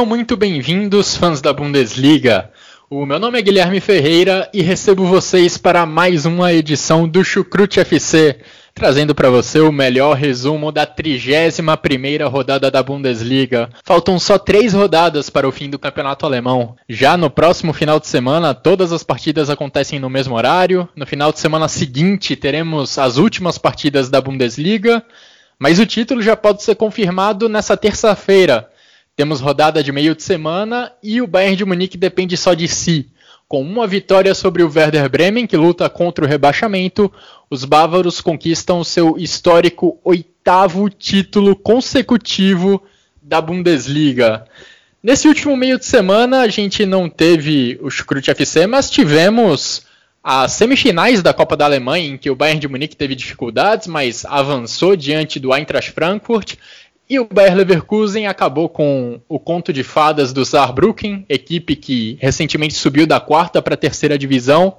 Sejam muito bem-vindos, fãs da Bundesliga. O meu nome é Guilherme Ferreira e recebo vocês para mais uma edição do Chucrute FC, trazendo para você o melhor resumo da 31ª rodada da Bundesliga. Faltam só três rodadas para o fim do campeonato alemão. Já no próximo final de semana, todas as partidas acontecem no mesmo horário. No final de semana seguinte, teremos as últimas partidas da Bundesliga. Mas o título já pode ser confirmado nessa terça-feira, temos rodada de meio de semana e o Bayern de Munique depende só de si. Com uma vitória sobre o Werder Bremen, que luta contra o rebaixamento, os bávaros conquistam seu histórico oitavo título consecutivo da Bundesliga. Nesse último meio de semana, a gente não teve o Scrute FC, mas tivemos as semifinais da Copa da Alemanha, em que o Bayern de Munique teve dificuldades, mas avançou diante do Eintracht Frankfurt. E o Bayer Leverkusen acabou com o conto de fadas do Saarbrücken, equipe que recentemente subiu da quarta para a terceira divisão.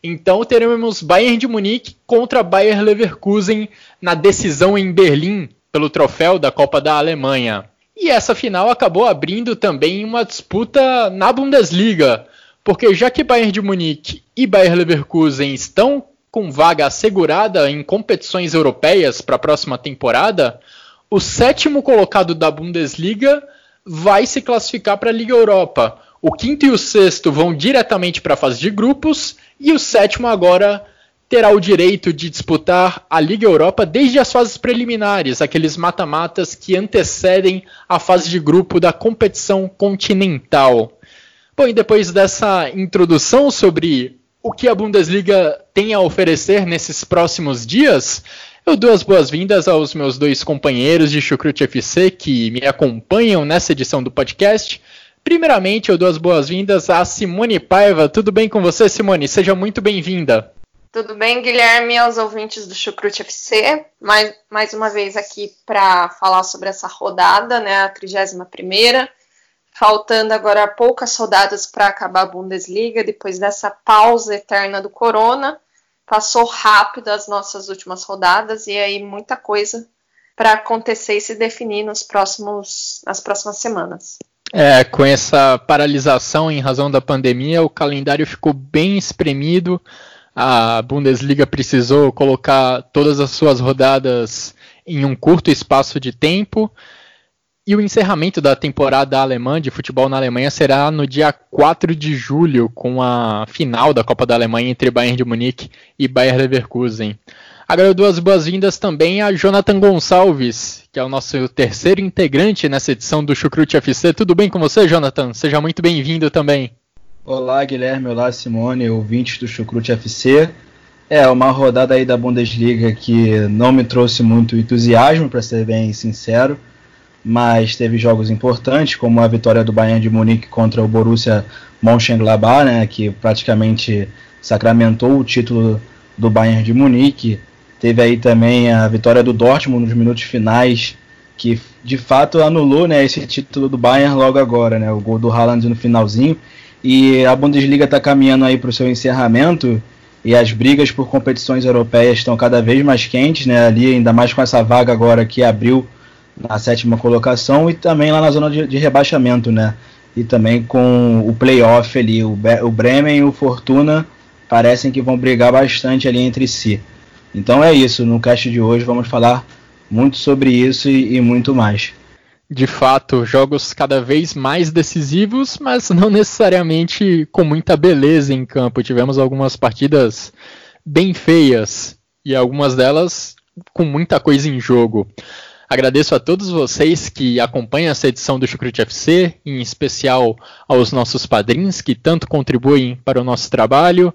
Então teremos Bayern de Munique contra Bayer Leverkusen na decisão em Berlim pelo troféu da Copa da Alemanha. E essa final acabou abrindo também uma disputa na Bundesliga, porque já que Bayern de Munique e Bayer Leverkusen estão com vaga assegurada em competições europeias para a próxima temporada, o sétimo colocado da Bundesliga vai se classificar para a Liga Europa. O quinto e o sexto vão diretamente para a fase de grupos e o sétimo agora terá o direito de disputar a Liga Europa desde as fases preliminares, aqueles mata-matas que antecedem a fase de grupo da competição continental. Bom, e depois dessa introdução sobre o que a Bundesliga tem a oferecer nesses próximos dias, eu dou as boas-vindas aos meus dois companheiros de Chucrute FC que me acompanham nessa edição do podcast. Primeiramente, eu dou as boas-vindas a Simone Paiva. Tudo bem com você, Simone? Seja muito bem-vinda. Tudo bem, Guilherme, aos ouvintes do Chucrute FC. Mais, mais uma vez aqui para falar sobre essa rodada, né, a 31 Faltando agora poucas rodadas para acabar a Bundesliga, depois dessa pausa eterna do Corona passou rápido as nossas últimas rodadas e aí muita coisa para acontecer e se definir nos próximos, nas próximas semanas. É, com essa paralisação em razão da pandemia, o calendário ficou bem espremido. A Bundesliga precisou colocar todas as suas rodadas em um curto espaço de tempo. E o encerramento da temporada alemã de futebol na Alemanha será no dia 4 de julho, com a final da Copa da Alemanha entre Bayern de Munique e Bayer Leverkusen. Agora eu dou as boas-vindas também a Jonathan Gonçalves, que é o nosso terceiro integrante nessa edição do Chucrute FC. Tudo bem com você, Jonathan? Seja muito bem-vindo também. Olá, Guilherme. Olá, Simone, ouvintes do Chucrute FC. É, uma rodada aí da Bundesliga que não me trouxe muito entusiasmo, para ser bem sincero mas teve jogos importantes, como a vitória do Bayern de Munique contra o Borussia Mönchengladbach, né, que praticamente sacramentou o título do Bayern de Munique. Teve aí também a vitória do Dortmund nos minutos finais, que de fato anulou né, esse título do Bayern logo agora, né, o gol do Haaland no finalzinho. E a Bundesliga está caminhando aí para o seu encerramento e as brigas por competições europeias estão cada vez mais quentes, né, ali ainda mais com essa vaga agora que abriu na sétima colocação e também lá na zona de, de rebaixamento, né? E também com o playoff ali, o, o Bremen e o Fortuna parecem que vão brigar bastante ali entre si. Então é isso, no cast de hoje vamos falar muito sobre isso e, e muito mais. De fato, jogos cada vez mais decisivos, mas não necessariamente com muita beleza em campo. Tivemos algumas partidas bem feias e algumas delas com muita coisa em jogo. Agradeço a todos vocês que acompanham essa edição do Chucrute FC, em especial aos nossos padrinhos que tanto contribuem para o nosso trabalho.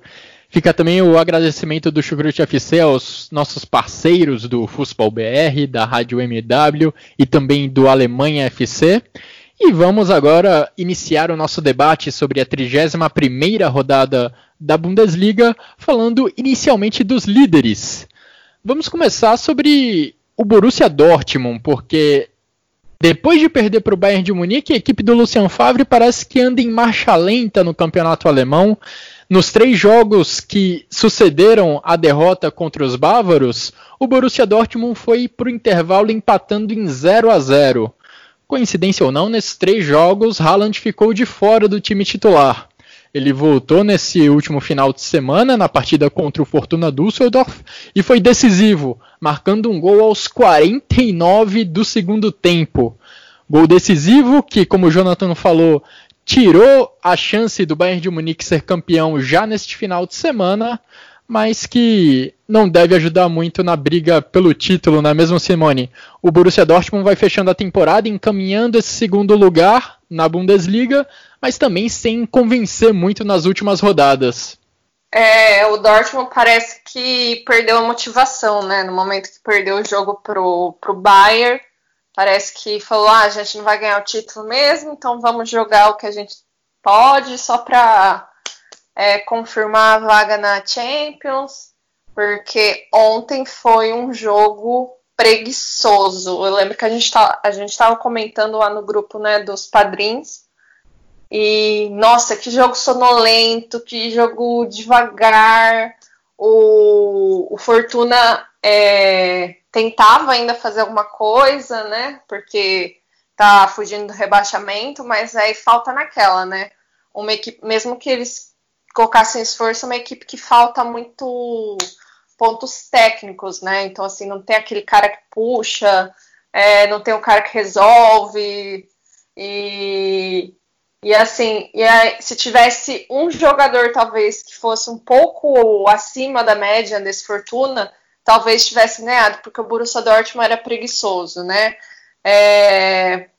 Fica também o agradecimento do Chucrute FC aos nossos parceiros do Fußball BR, da Rádio MW e também do Alemanha FC. E vamos agora iniciar o nosso debate sobre a 31ª rodada da Bundesliga, falando inicialmente dos líderes. Vamos começar sobre o Borussia Dortmund, porque depois de perder para o Bayern de Munique, a equipe do Lucian Favre parece que anda em marcha lenta no campeonato alemão. Nos três jogos que sucederam a derrota contra os bávaros, o Borussia Dortmund foi para o intervalo empatando em 0 a 0. Coincidência ou não, nesses três jogos, Haaland ficou de fora do time titular. Ele voltou nesse último final de semana na partida contra o Fortuna Düsseldorf e foi decisivo, marcando um gol aos 49 do segundo tempo. Gol decisivo que, como o Jonathan falou, tirou a chance do Bayern de Munique ser campeão já neste final de semana, mas que não deve ajudar muito na briga pelo título, não é mesmo, Simone? O Borussia Dortmund vai fechando a temporada encaminhando esse segundo lugar na Bundesliga, mas também sem convencer muito nas últimas rodadas. É, o Dortmund parece que perdeu a motivação, né? No momento que perdeu o jogo pro, pro Bayern, parece que falou: ah, a gente não vai ganhar o título mesmo, então vamos jogar o que a gente pode só para é, confirmar a vaga na Champions, porque ontem foi um jogo preguiçoso. Eu lembro que a gente tá, estava comentando lá no grupo né, dos padrinhos. E nossa, que jogo sonolento, que jogo devagar. O, o Fortuna é, tentava ainda fazer alguma coisa, né? Porque tá fugindo do rebaixamento, mas aí falta naquela, né? Uma equipe, mesmo que eles colocassem esforço, é uma equipe que falta muito pontos técnicos, né? Então, assim, não tem aquele cara que puxa, é, não tem o cara que resolve. E, e assim, e aí, se tivesse um jogador, talvez, que fosse um pouco acima da média desse Fortuna, talvez tivesse ganhado, porque o Borussia Dortmund era preguiçoso, né? É,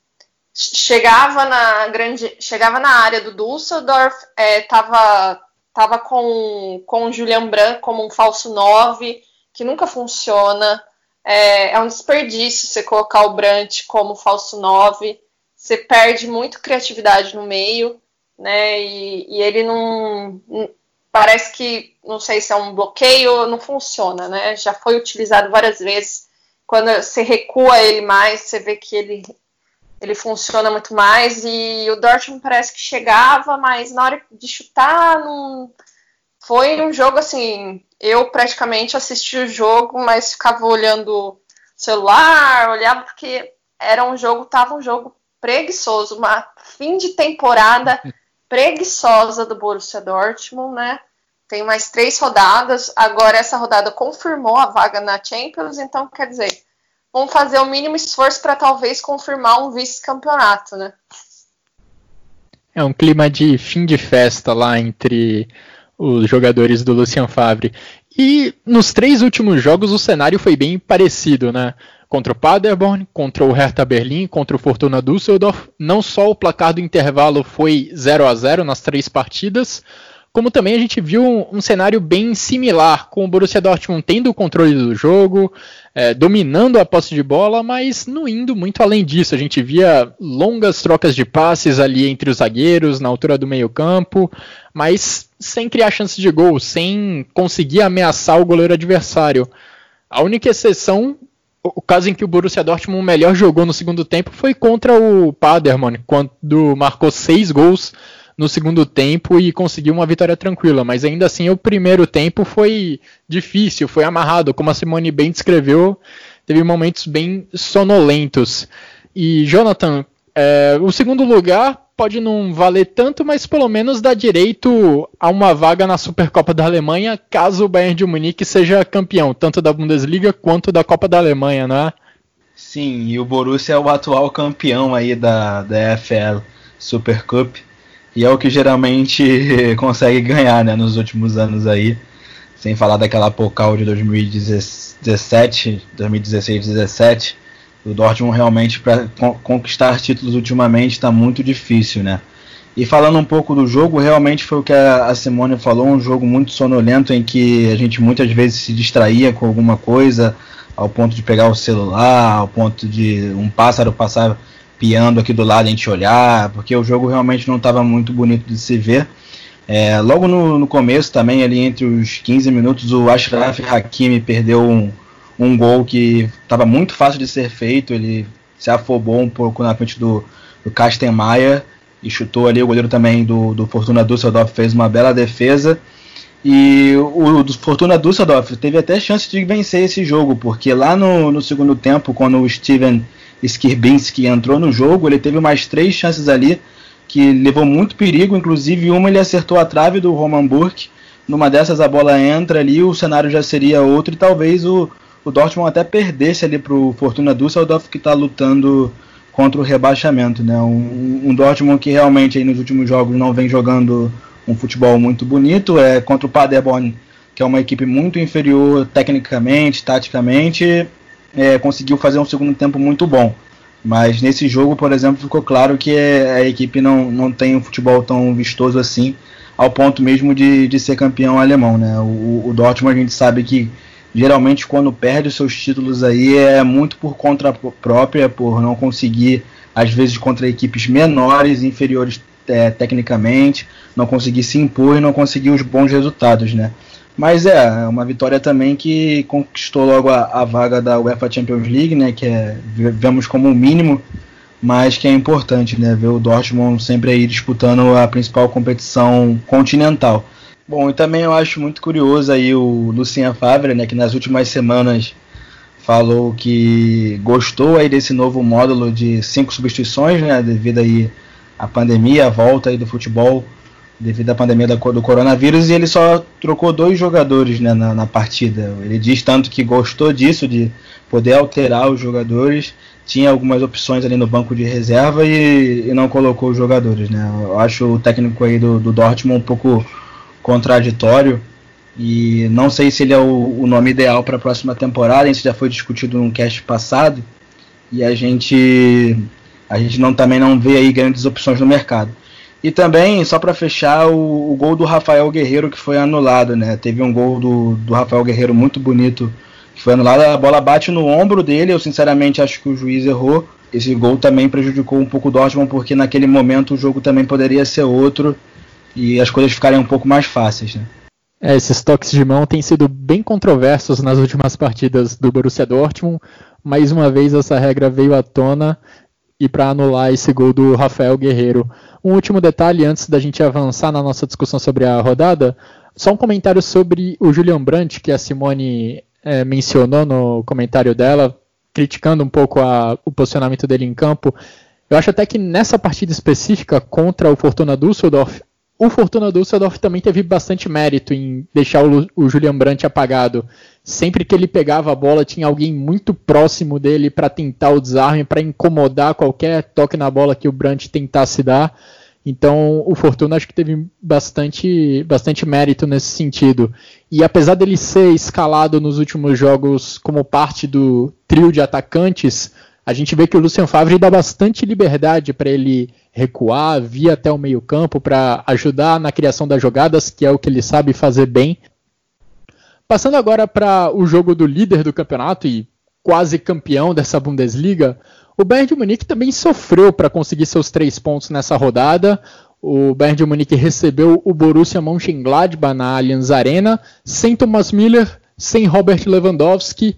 chegava na grande, chegava na área do Düsseldorf, estava Tava com, com o Julian Branco como um falso 9, que nunca funciona. É, é um desperdício você colocar o Brant como falso 9. Você perde muito criatividade no meio, né? E, e ele não, Parece que, não sei se é um bloqueio, não funciona, né? Já foi utilizado várias vezes. Quando você recua ele mais, você vê que ele ele funciona muito mais e o Dortmund parece que chegava, mas na hora de chutar não foi um jogo assim, eu praticamente assisti o jogo, mas ficava olhando o celular, olhava porque era um jogo, tava um jogo preguiçoso, uma fim de temporada preguiçosa do Borussia Dortmund, né? Tem mais três rodadas, agora essa rodada confirmou a vaga na Champions, então quer dizer, vão fazer o mínimo esforço para talvez confirmar um vice-campeonato, né? É um clima de fim de festa lá entre os jogadores do Lucian Favre. E nos três últimos jogos o cenário foi bem parecido, né? Contra o Paderborn, contra o Hertha Berlim, contra o Fortuna Düsseldorf. Não só o placar do intervalo foi 0 a 0 nas três partidas, como também a gente viu um, um, cenário bem similar, com o Borussia Dortmund tendo o controle do jogo, é, dominando a posse de bola, mas não indo muito além disso. A gente via longas trocas de passes ali entre os zagueiros, na altura do meio-campo, mas sem criar chances de gol, sem conseguir ameaçar o goleiro adversário. A única exceção o caso em que o Borussia Dortmund melhor jogou no segundo tempo foi contra o Paderborn, quando marcou seis gols no segundo tempo e conseguiu uma vitória tranquila, mas ainda assim o primeiro tempo foi difícil, foi amarrado, como a Simone bem descreveu, teve momentos bem sonolentos. E Jonathan, é, o segundo lugar pode não valer tanto, mas pelo menos dá direito a uma vaga na Supercopa da Alemanha, caso o Bayern de Munique seja campeão, tanto da Bundesliga quanto da Copa da Alemanha, não é? Sim, e o Borussia é o atual campeão aí da, da EFL Super Cup. E é o que geralmente consegue ganhar né, nos últimos anos aí. Sem falar daquela Pokal de 2017, 2016, 2017. O Dortmund realmente para conquistar títulos ultimamente está muito difícil, né? E falando um pouco do jogo, realmente foi o que a Simone falou, um jogo muito sonolento em que a gente muitas vezes se distraía com alguma coisa, ao ponto de pegar o celular, ao ponto de um pássaro passar piando aqui do lado a gente olhar, porque o jogo realmente não estava muito bonito de se ver. É, logo no, no, começo também, ali entre os 15 minutos, o Ashraf Hakimi perdeu um, um gol que estava muito fácil de ser feito, ele se afobou um pouco na frente do, do Kastenmeier e chutou ali, o goleiro também do, do Fortuna Düsseldorf fez uma bela defesa, e o, do Fortuna Düsseldorf teve até chance de vencer esse jogo, porque lá no, no segundo tempo, quando o Steven Skirbinski entrou no jogo, ele teve mais três chances ali que levou muito perigo, inclusive uma ele acertou a trave do Roman Burke. Numa dessas a bola entra ali, o cenário já seria outro e talvez o, o Dortmund até perdesse ali para o Fortuna Düsseldorf que está lutando contra o rebaixamento, né? Um, um Dortmund que realmente aí nos últimos jogos não vem jogando um futebol muito bonito, é contra o Paderborn, que é uma equipe muito inferior tecnicamente, taticamente, é, conseguiu fazer um segundo tempo muito bom. Mas nesse jogo, por exemplo, ficou claro que a equipe não, não tem um futebol tão vistoso assim, ao ponto mesmo de, de ser campeão alemão. Né? O, o Dortmund a gente sabe que geralmente quando perde os seus títulos aí é muito por conta própria, por não conseguir, às vezes, contra equipes menores, inferiores é, tecnicamente, não conseguir se impor e não conseguir os bons resultados, né? Mas é, é uma vitória também que conquistou logo a, a vaga da UEFA Champions League, né? Que é, vemos como o mínimo, mas que é importante, né? Ver o Dortmund sempre aí disputando a principal competição continental. Bom, e também eu acho muito curioso aí o Lucien Favre, né? Que nas últimas semanas falou que gostou aí desse novo módulo de cinco substituições, né? Devido aí a pandemia, a volta aí do futebol devido à pandemia do coronavírus e ele só trocou dois jogadores né, na, na, partida. Ele diz tanto que gostou disso, de poder alterar os jogadores, tinha algumas opções ali no banco de reserva e, e não colocou os jogadores. Né. Eu acho o técnico aí do, do Dortmund um pouco contraditório e não sei se ele é o, o nome ideal para a próxima temporada, isso já foi discutido no cast passado e a gente a gente não, também não vê aí grandes opções no mercado. E também, só para fechar, o, o, gol do Rafael Guerreiro que foi anulado, né? Teve um gol do, do Rafael Guerreiro muito bonito que foi anulado. A bola bate no ombro dele, eu sinceramente acho que o juiz errou. Esse gol também prejudicou um pouco o Dortmund, porque naquele momento o jogo também poderia ser outro e as coisas ficarem um pouco mais fáceis, né? É, esses toques de mão têm sido bem controversos nas últimas partidas do Borussia Dortmund. Mais uma vez essa regra veio à tona e para anular esse gol do Rafael Guerreiro. Um último detalhe antes da gente avançar na nossa discussão sobre a rodada, só um comentário sobre o Julian Brandt, que a Simone é, mencionou no comentário dela, criticando um pouco a, o posicionamento dele em campo. Eu acho até que nessa partida específica contra o Fortuna Düsseldorf, o Fortuna Düsseldorf também teve bastante mérito em deixar o, o Julian Brandt apagado. Sempre que ele pegava a bola, tinha alguém muito próximo dele para tentar o desarme, para incomodar qualquer toque na bola que o Brandt tentasse dar. Então, o Fortuna acho que teve bastante, bastante mérito nesse sentido. E apesar dele ser escalado nos últimos jogos como parte do trio de atacantes, a gente vê que o Lucien Favre dá bastante liberdade para ele recuar, vir até o meio-campo para ajudar na criação das jogadas, que é o que ele sabe fazer bem. Passando agora para o jogo do líder do campeonato e quase campeão dessa Bundesliga, o Bayern de Munique também sofreu para conseguir seus três pontos nessa rodada. O Bayern de Munique recebeu o Borussia Mönchengladbach na Allianz Arena, sem Thomas Miller, sem Robert Lewandowski.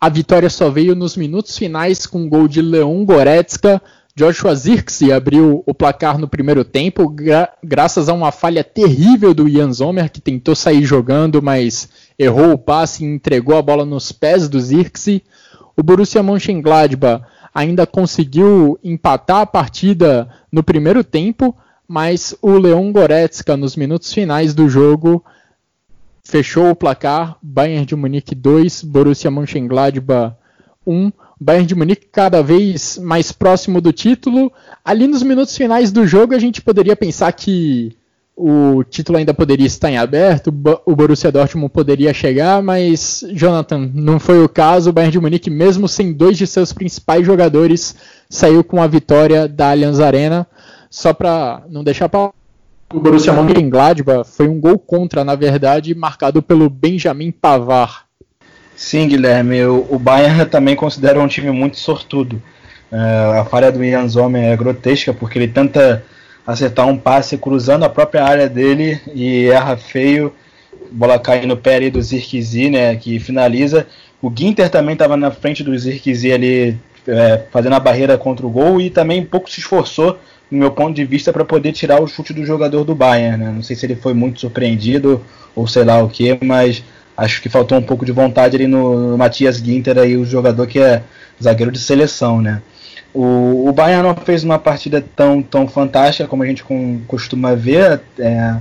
A vitória só veio nos minutos finais com o gol de Leon Goretzka, Joshua Zirkzee abriu o placar no primeiro tempo, gra graças a uma falha terrível do Ian Zomer, que tentou sair jogando, mas errou o passe e entregou a bola nos pés do Zirkzee. O Borussia Mönchengladbach ainda conseguiu empatar a partida no primeiro tempo, mas o Leon Goretzka, nos minutos finais do jogo, fechou o placar. Bayern de Munique 2, Borussia Mönchengladbach 1. Bayern de Munique cada vez mais próximo do título. Ali nos minutos finais do jogo a gente poderia pensar que o título ainda poderia estar em aberto, o Borussia Dortmund poderia chegar, mas Jonathan, não foi o caso. O Bayern de Munique, mesmo sem dois de seus principais jogadores, saiu com a vitória da Allianz Arena. só para não deixar o Borussia Mönchengladbach foi um gol contra, na verdade, marcado pelo Benjamin Pavard. Sim, Guilherme, o, o Bayern também considera um time muito sortudo. Uh, a falha do Ian Zomer é grotesca porque ele tenta acertar um passe cruzando a própria área dele e erra feio. Bola cai no pé ali do Zirkzee, né, que finaliza. O Ginter também estava na frente do Zirkzee ali é, fazendo a barreira contra o gol e também um pouco se esforçou, no meu ponto de vista, para poder tirar o chute do jogador do Bayern. Né? Não sei se ele foi muito surpreendido ou sei lá o que, mas acho que faltou um pouco de vontade ali no, Matias Ginter, aí, o jogador que é zagueiro de seleção. Né? O, o Bayern não fez uma partida tão, tão fantástica como a gente com, costuma ver. É,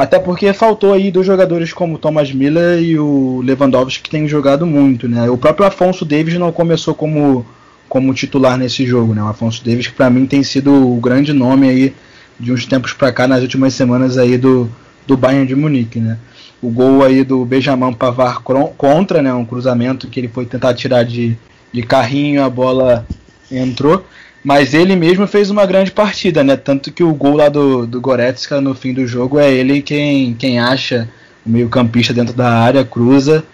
até porque faltou aí dois jogadores como o Thomas Miller e o Lewandowski que têm jogado muito, né? O próprio Afonso Davis não começou como, como titular nesse jogo, né? O Afonso Davis que para mim tem sido o grande nome aí de uns tempos para cá nas últimas semanas aí do, do Bayern de Munique, né? O gol aí do Benjamin Pavard contra, né? Um cruzamento que ele foi tentar tirar de, de carrinho, a bola entrou. Mas ele mesmo fez uma grande partida, né? Tanto que o gol lá do, do Goretzka no fim do jogo é ele quem, quem acha o meio-campista dentro da área, cruza.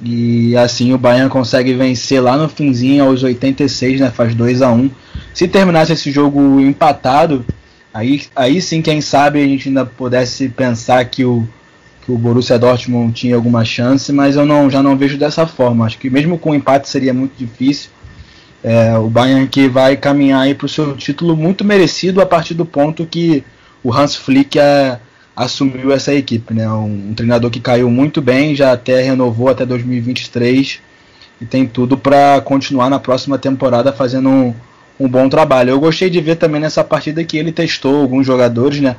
E assim o Bayern consegue vencer lá no finzinho, aos 86, né? Faz 2 a 1 Se terminasse esse jogo empatado, aí, aí sim, quem sabe a gente ainda pudesse pensar que o, que o Borussia Dortmund tinha alguma chance, mas eu não, já não vejo dessa forma. Acho que mesmo com empate seria muito difícil. É, o Bayern que vai caminhar para o seu título muito merecido a partir do ponto que o Hans Flick é, assumiu essa equipe. Né? Um, um, treinador que caiu muito bem, já até renovou até 2023 e tem tudo para continuar na próxima temporada fazendo um, um bom trabalho. Eu gostei de ver também nessa partida que ele testou alguns jogadores, né?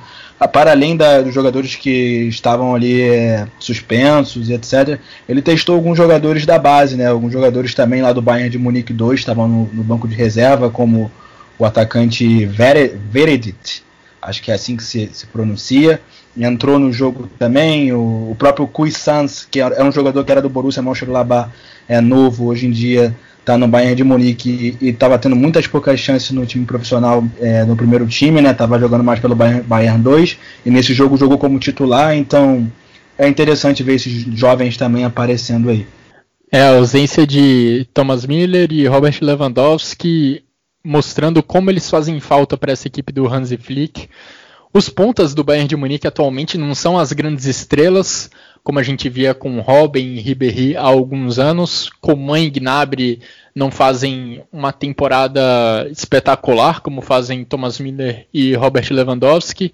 Para além da, dos jogadores que estavam ali é, suspensos e etc., ele testou alguns jogadores da base, né? Alguns jogadores também lá do Bayern de Munique 2 estavam no, no banco de reserva, como o atacante Veredit, acho que é assim que se, se pronuncia. Entrou no jogo também o, o próprio Kui Sans, que é, um jogador que era do Borussia Mönchengladbach, é novo hoje em dia tá no Bayern de Munique e estava tendo muitas poucas chances no time profissional é, no primeiro time, né? Tava jogando mais pelo Bayern, Bayern 2 e nesse jogo jogou como titular, então é interessante ver esses jovens também aparecendo aí. É a ausência de Thomas Miller e Robert Lewandowski mostrando como eles fazem falta para essa equipe do Hansi Flick. Os pontas do Bayern de Munique atualmente não são as grandes estrelas, como a gente via com Robin e Ribéry há alguns anos. Coman e Gnabry não fazem uma temporada espetacular, como fazem Thomas Miller e Robert Lewandowski.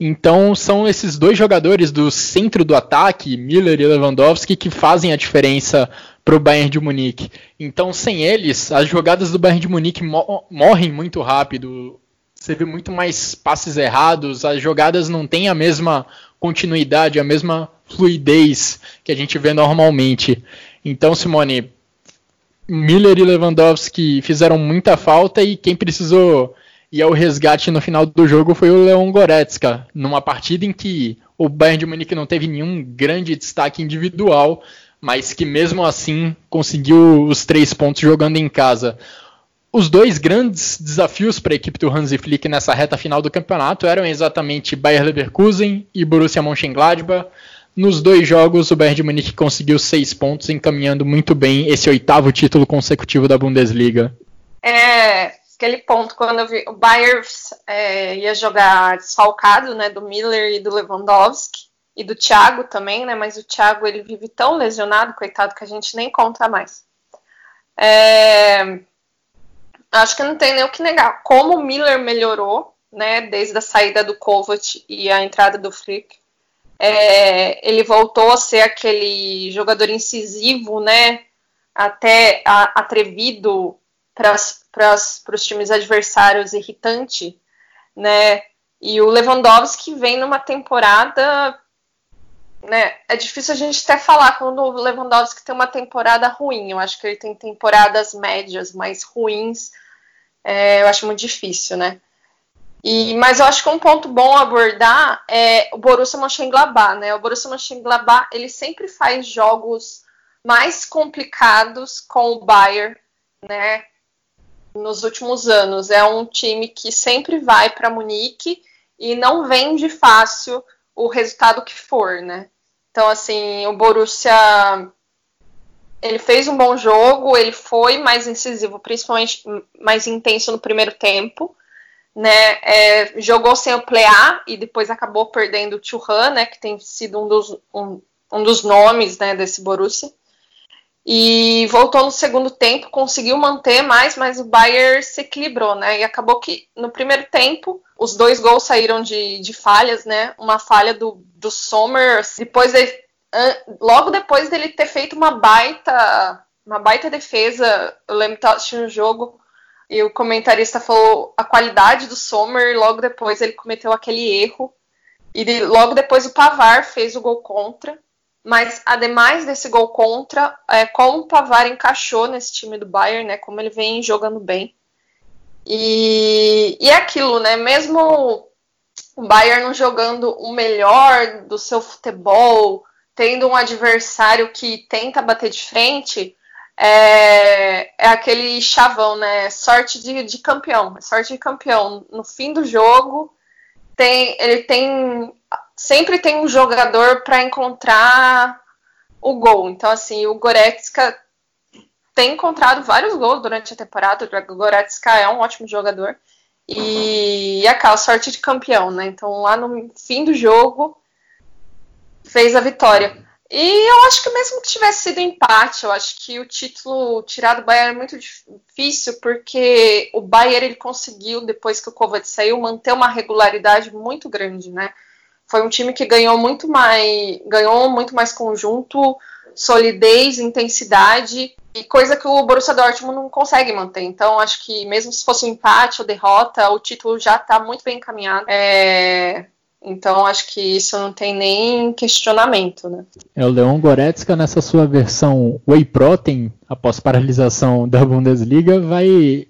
Então são esses dois jogadores do centro do ataque, Miller e Lewandowski, que fazem a diferença para o Bayern de Munique. Então sem eles, as jogadas do Bayern de Munique morrem muito rápido. Você vê muito mais passes errados, as jogadas não têm a mesma continuidade, a mesma fluidez que a gente vê normalmente. Então, Simone, Miller e Lewandowski fizeram muita falta e quem precisou ir ao resgate no final do jogo foi o Leon Goretzka, numa partida em que o Bayern de Munique não teve nenhum grande destaque individual, mas que mesmo assim conseguiu os três pontos jogando em casa. Os dois grandes desafios para a equipe do Hansi Flick nessa reta final do campeonato eram exatamente Bayer Leverkusen e Borussia Mönchengladbach. Nos dois jogos, o Bayern de Munique conseguiu seis pontos, encaminhando muito bem esse oitavo título consecutivo da Bundesliga. É, aquele ponto quando vi o Bayern é, ia jogar desfalcado, né, do Miller e do Lewandowski e do Thiago também, né, mas o Thiago ele vive tão lesionado, coitado, que a gente nem conta mais. É, acho que não tem nem o que negar. Como o Miller melhorou, né, desde a saída do Kovac e a entrada do Flick, é, ele voltou a ser aquele jogador incisivo, né? Até a, atrevido para os times adversários, irritante, né? E o Lewandowski vem numa temporada. Né, é difícil a gente até falar quando o Lewandowski tem uma temporada ruim. Eu acho que ele tem temporadas médias, mais ruins. É, eu acho muito difícil, né? E, mas eu acho que um ponto bom abordar é o Borussia Mönchengladbach, né? O Borussia Mönchengladbach, ele sempre faz jogos mais complicados com o Bayern, né? nos últimos anos. É um time que sempre vai para Munique e não vende fácil o resultado que for, né? Então, assim, o Borussia ele fez um bom jogo, ele foi mais incisivo, principalmente mais intenso no primeiro tempo, né? É, jogou sem o Plea e depois acabou perdendo o Churran, né? Que tem sido um dos, um, um dos nomes né, desse Borussia. E voltou no segundo tempo, conseguiu manter mais, mas o Bayern se equilibrou, né? E acabou que no primeiro tempo os dois gols saíram de, de falhas, né? Uma falha do, do Sommer, depois ele logo depois dele ter feito uma baita, uma baita defesa, eu lembro que assistindo o jogo e o comentarista falou a qualidade do Sommer, logo depois ele cometeu aquele erro e logo depois o Pavar fez o gol contra. Mas, ademais desse gol contra, é, como o Pavar encaixou nesse time do Bayern, né? Como ele vem jogando bem. E, e é aquilo, né? Mesmo o Bayern não jogando o melhor do seu futebol, tendo um adversário que tenta bater de frente, é, é aquele chavão, né? Sorte de, de campeão, sorte de campeão. No fim do jogo, tem, ele tem sempre tem um jogador para encontrar o gol. Então, assim, o Goretzka tem encontrado vários gols durante a temporada. O Goretzka é um ótimo jogador. E, e aquela sorte de campeão, né? Então, lá no fim do jogo, fez a vitória. E eu acho que mesmo que tivesse sido empate, eu acho que o título tirado do Bayern é muito difícil, porque o Bayern ele conseguiu, depois que o Kovac saiu, manter uma regularidade muito grande, né? Foi um time que ganhou muito mais, ganhou muito mais conjunto, solidez, intensidade, e coisa que o Borussia Dortmund não consegue manter. Então, acho que mesmo se fosse um empate ou derrota, o título já está muito bem encaminhado. É, então, acho que isso não tem nem questionamento, né? É, o Leon Goretzka, nessa sua versão Whey Protein, após paralisação da Bundesliga, vai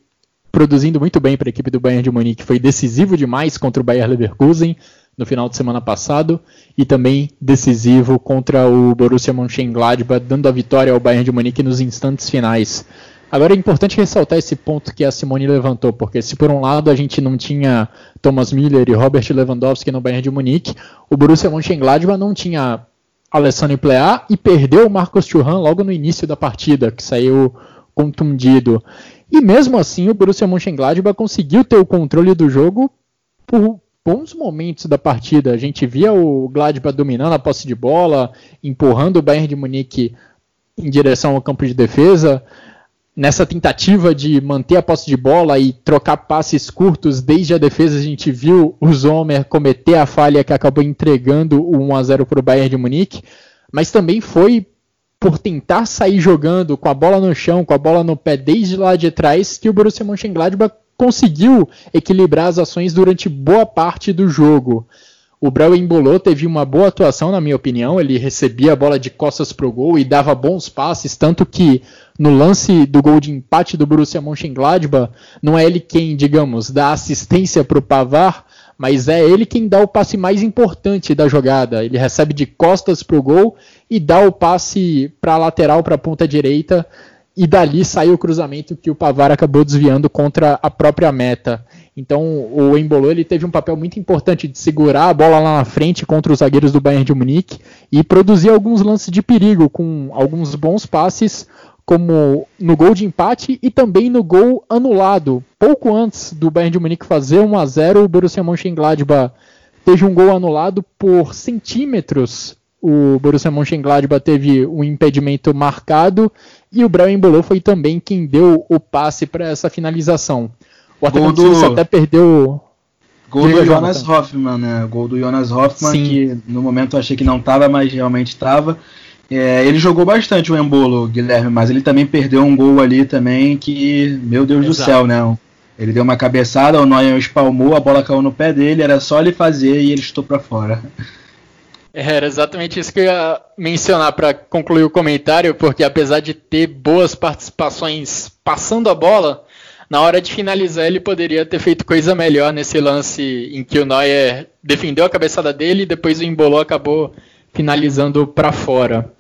produzindo muito bem para a equipe do Bayern de Munique. Foi decisivo demais contra o Bayern Leverkusen no final de semana passado e também decisivo contra o Borussia Mönchengladbach, dando a vitória ao Bayern de Munique nos instantes finais. Agora é importante ressaltar esse ponto que a Simone levantou, porque se por um lado a gente não tinha Thomas Miller e Robert Lewandowski no Bayern de Munique, o Borussia Mönchengladbach não tinha Alessandro Plea e perdeu o Marcos Thuram logo no início da partida, que saiu contundido. E mesmo assim o Borussia Mönchengladbach conseguiu ter o controle do jogo por bons momentos da partida. A gente via o Gladbach dominando a posse de bola, empurrando o Bayern de Munique em direção ao campo de defesa nessa tentativa de manter a posse de bola e trocar passes curtos desde a defesa, a gente viu o Zomer cometer a falha que acabou entregando o 1 a 0 para o Bayern de Munique, mas também foi por tentar sair jogando com a bola no chão, com a bola no pé desde lá de trás, que o Borussia Mönchengladbach conseguiu equilibrar as ações durante boa parte do jogo. O Brau embolou, teve uma boa atuação, na minha opinião. Ele recebia a bola de costas pro gol e dava bons passes, tanto que no lance do gol de empate do Borussia Mönchengladbach, não é ele quem, digamos, dá assistência pro Pavar, mas é ele quem dá o passe mais importante da jogada. Ele recebe de costas pro gol e dá o passe para a lateral, para a ponta direita, e dali saiu o cruzamento que o Pavar acabou desviando contra a própria meta. Então o Embolo ele teve um papel muito importante de segurar a bola lá na frente contra os zagueiros do Bayern de Munique e produzir alguns lances de perigo com alguns bons passes, como no gol de empate e também no gol anulado. Pouco antes do Bayern de Munique fazer 1 a 0, o Borussia Mönchengladbach teve um gol anulado por centímetros o Borussia Mönchengladbach teve um impedimento marcado e o Brian Embolo foi também quem deu o passe para essa finalização. O atacante do... até perdeu. Gol Diga, do Jonas Jonathan. Hoffman, né? Gol do Jonas Hoffman, Sim. que no momento eu achei que não estava, mas realmente estava. É, ele jogou bastante o Embolo, Guilherme, mas ele também perdeu um gol ali também que, meu Deus Exato. do céu, né? Ele deu uma cabeçada, o Neuer espalmou, a bola caiu no pé dele, era só ele fazer e ele estou para fora. Era exatamente isso que eu ia mencionar para concluir o comentário, porque apesar de ter boas participações passando a bola, na hora de finalizar ele poderia ter feito coisa melhor nesse lance em que o Neuer defendeu a cabeçada dele e depois o embolou acabou finalizando para fora.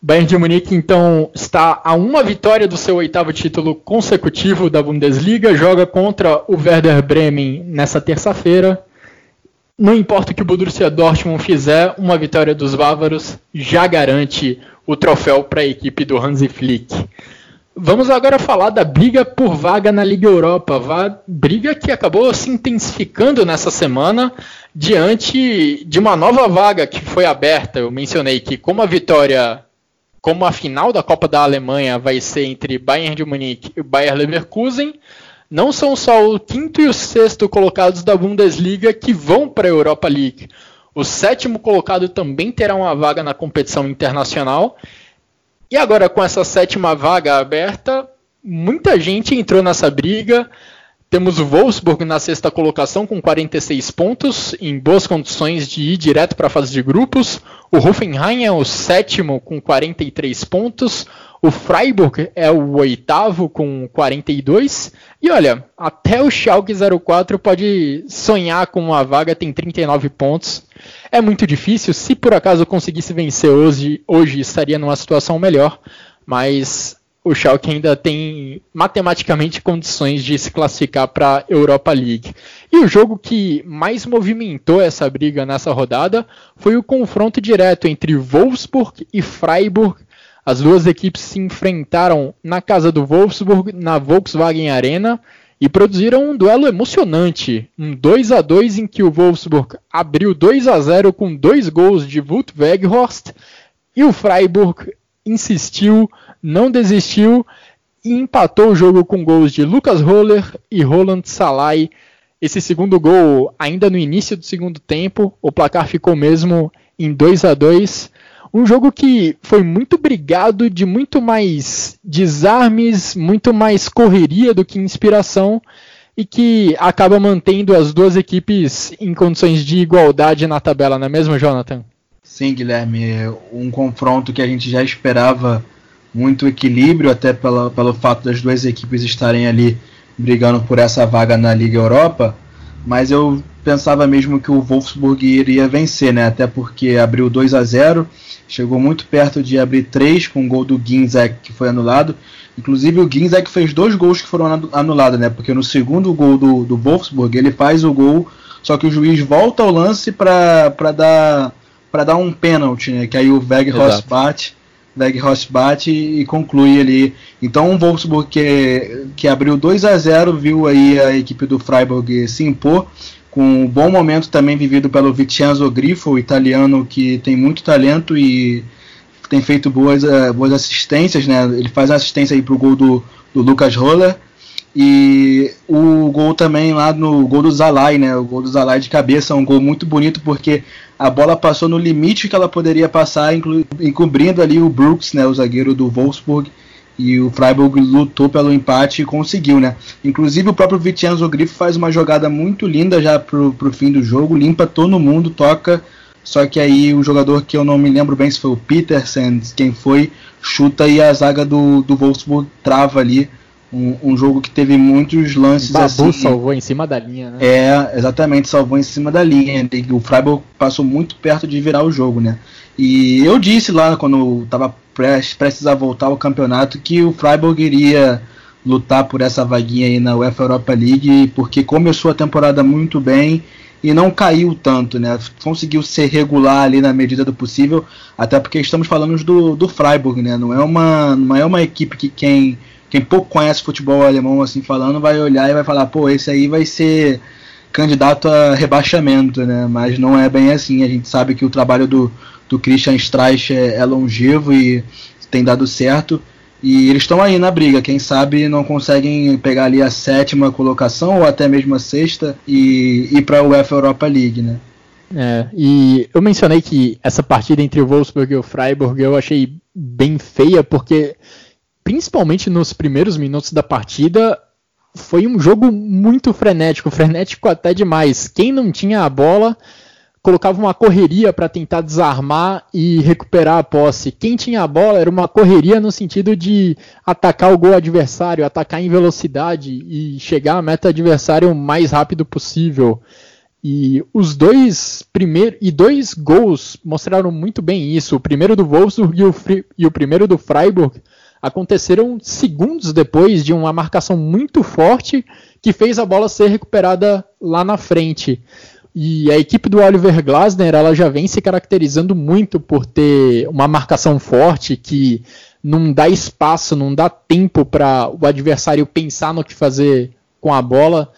Bayern de Munique então está a uma vitória do seu oitavo título consecutivo da Bundesliga, joga contra o Werder Bremen nessa terça-feira. Não importa o que o Borussia Dortmund fizer, uma vitória dos bávaros já garante o troféu para a equipe do Hansi Flick. Vamos agora falar da briga por vaga na Liga Europa, briga que acabou se intensificando nessa semana diante de uma nova vaga que foi aberta. Eu mencionei que como a vitória como a final da Copa da Alemanha vai ser entre Bayern de Munique e Bayern Leverkusen, não são só o quinto e o sexto colocados da Bundesliga que vão para a Europa League. O sétimo colocado também terá uma vaga na competição internacional. E agora, com essa sétima vaga aberta, muita gente entrou nessa briga. Temos o Wolfsburg na sexta colocação com 46 pontos, em boas condições de ir direto para a fase de grupos. O Hoffenheim é o sétimo com 43 pontos. O Freiburg é o oitavo com 42. E olha, até o Schalke 04 pode sonhar com uma vaga, tem 39 pontos. É muito difícil. Se por acaso conseguisse vencer hoje, hoje estaria numa situação melhor. Mas o Schalke ainda tem matematicamente condições de se classificar para a Europa League. E o jogo que mais movimentou essa briga nessa rodada foi o confronto direto entre Wolfsburg e Freiburg. As duas equipes se enfrentaram na casa do Wolfsburg, na Volkswagen Arena, e produziram um duelo emocionante, um 2 a 2 em que o Wolfsburg abriu 2 a 0 com dois gols de Wout Weghorst e o Freiburg insistiu não desistiu e empatou o jogo com gols de Lucas Roller e Roland Salai. Esse segundo gol, ainda no início do segundo tempo, o placar ficou mesmo em 2 a 2 Um jogo que foi muito brigado, de muito mais desarmes, muito mais correria do que inspiração, e que acaba mantendo as duas equipes em condições de igualdade na tabela, não é mesmo, Jonathan? Sim, Guilherme. Um confronto que a gente já esperava muito equilíbrio, até pela, pelo fato das duas equipes estarem ali brigando por essa vaga na Liga Europa, mas eu pensava mesmo que o Wolfsburg iria vencer, né? Até porque abriu 2 a 0, chegou muito perto de abrir 3 com o gol do Ginzek que foi anulado. Inclusive o Ginzek fez dois gols que foram anulados, né? Porque no segundo gol do, do Wolfsburg ele faz o gol, só que o juiz volta ao lance para dar para dar um pênalti, né? Que aí o Weghorst bate Weghorst bate e conclui ali. Então o Wolfsburg que, que abriu 2 a 0 viu aí a equipe do Freiburg se impor com um bom momento também vivido pelo Vincenzo Grifo, italiano que tem muito talento e tem feito boas, uh, boas assistências, né? Ele faz assistência aí pro gol do, do Lucas Roller. E o gol também lá no gol do Zalai, né? O gol do Zalai de cabeça, um gol muito bonito porque a bola passou no limite que ela poderia passar, encobrindo ali o Brooks, né, o zagueiro do Wolfsburg, e o Freiburg lutou pelo empate e conseguiu, né? Inclusive o próprio Vincenzo Grifo faz uma jogada muito linda já pro, pro fim do jogo, limpa todo mundo, toca, só que aí o jogador que eu não me lembro bem se foi o Petersen, quem foi, chuta e a zaga do, do Wolfsburg trava ali um, um, jogo que teve muitos lances Babu assim. salvou em cima da linha, né? É, exatamente, salvou em cima da linha. O Freiburg passou muito perto de virar o jogo, né? E eu disse lá quando estava prestes a voltar ao campeonato que o Freiburg iria lutar por essa vaguinha aí na UEFA Europa League, porque começou a temporada muito bem e não caiu tanto, né? Conseguiu ser regular ali na medida do possível, até porque estamos falando do, do Freiburg, né? Não é uma, não é uma equipe que quem quem pouco conhece futebol alemão assim falando vai olhar e vai falar, pô, esse aí vai ser candidato a rebaixamento, né? Mas não é bem assim. A gente sabe que o trabalho do, do Christian Streich é, é longevo e tem dado certo. E eles estão aí na briga. Quem sabe não conseguem pegar ali a sétima colocação ou até mesmo a sexta e ir para a UEFA Europa League, né? É, e eu mencionei que essa partida entre o Wolfsburg e o Freiburg eu achei bem feia porque principalmente nos primeiros minutos da partida, foi um jogo muito frenético, frenético até demais. Quem não tinha a bola colocava uma correria para tentar desarmar e recuperar a posse. Quem tinha a bola era uma correria no sentido de atacar o gol adversário, atacar em velocidade e chegar à meta adversária o mais rápido possível. E os dois primeiros e dois gols mostraram muito bem isso. O primeiro do Wolfsburg e o, e o primeiro do Freiburg aconteceram segundos depois de uma marcação muito forte que fez a bola ser recuperada lá na frente. E a equipe do Oliver Glasner ela já vem se caracterizando muito por ter uma marcação forte que não dá espaço, não dá tempo para o adversário pensar no que fazer com a bola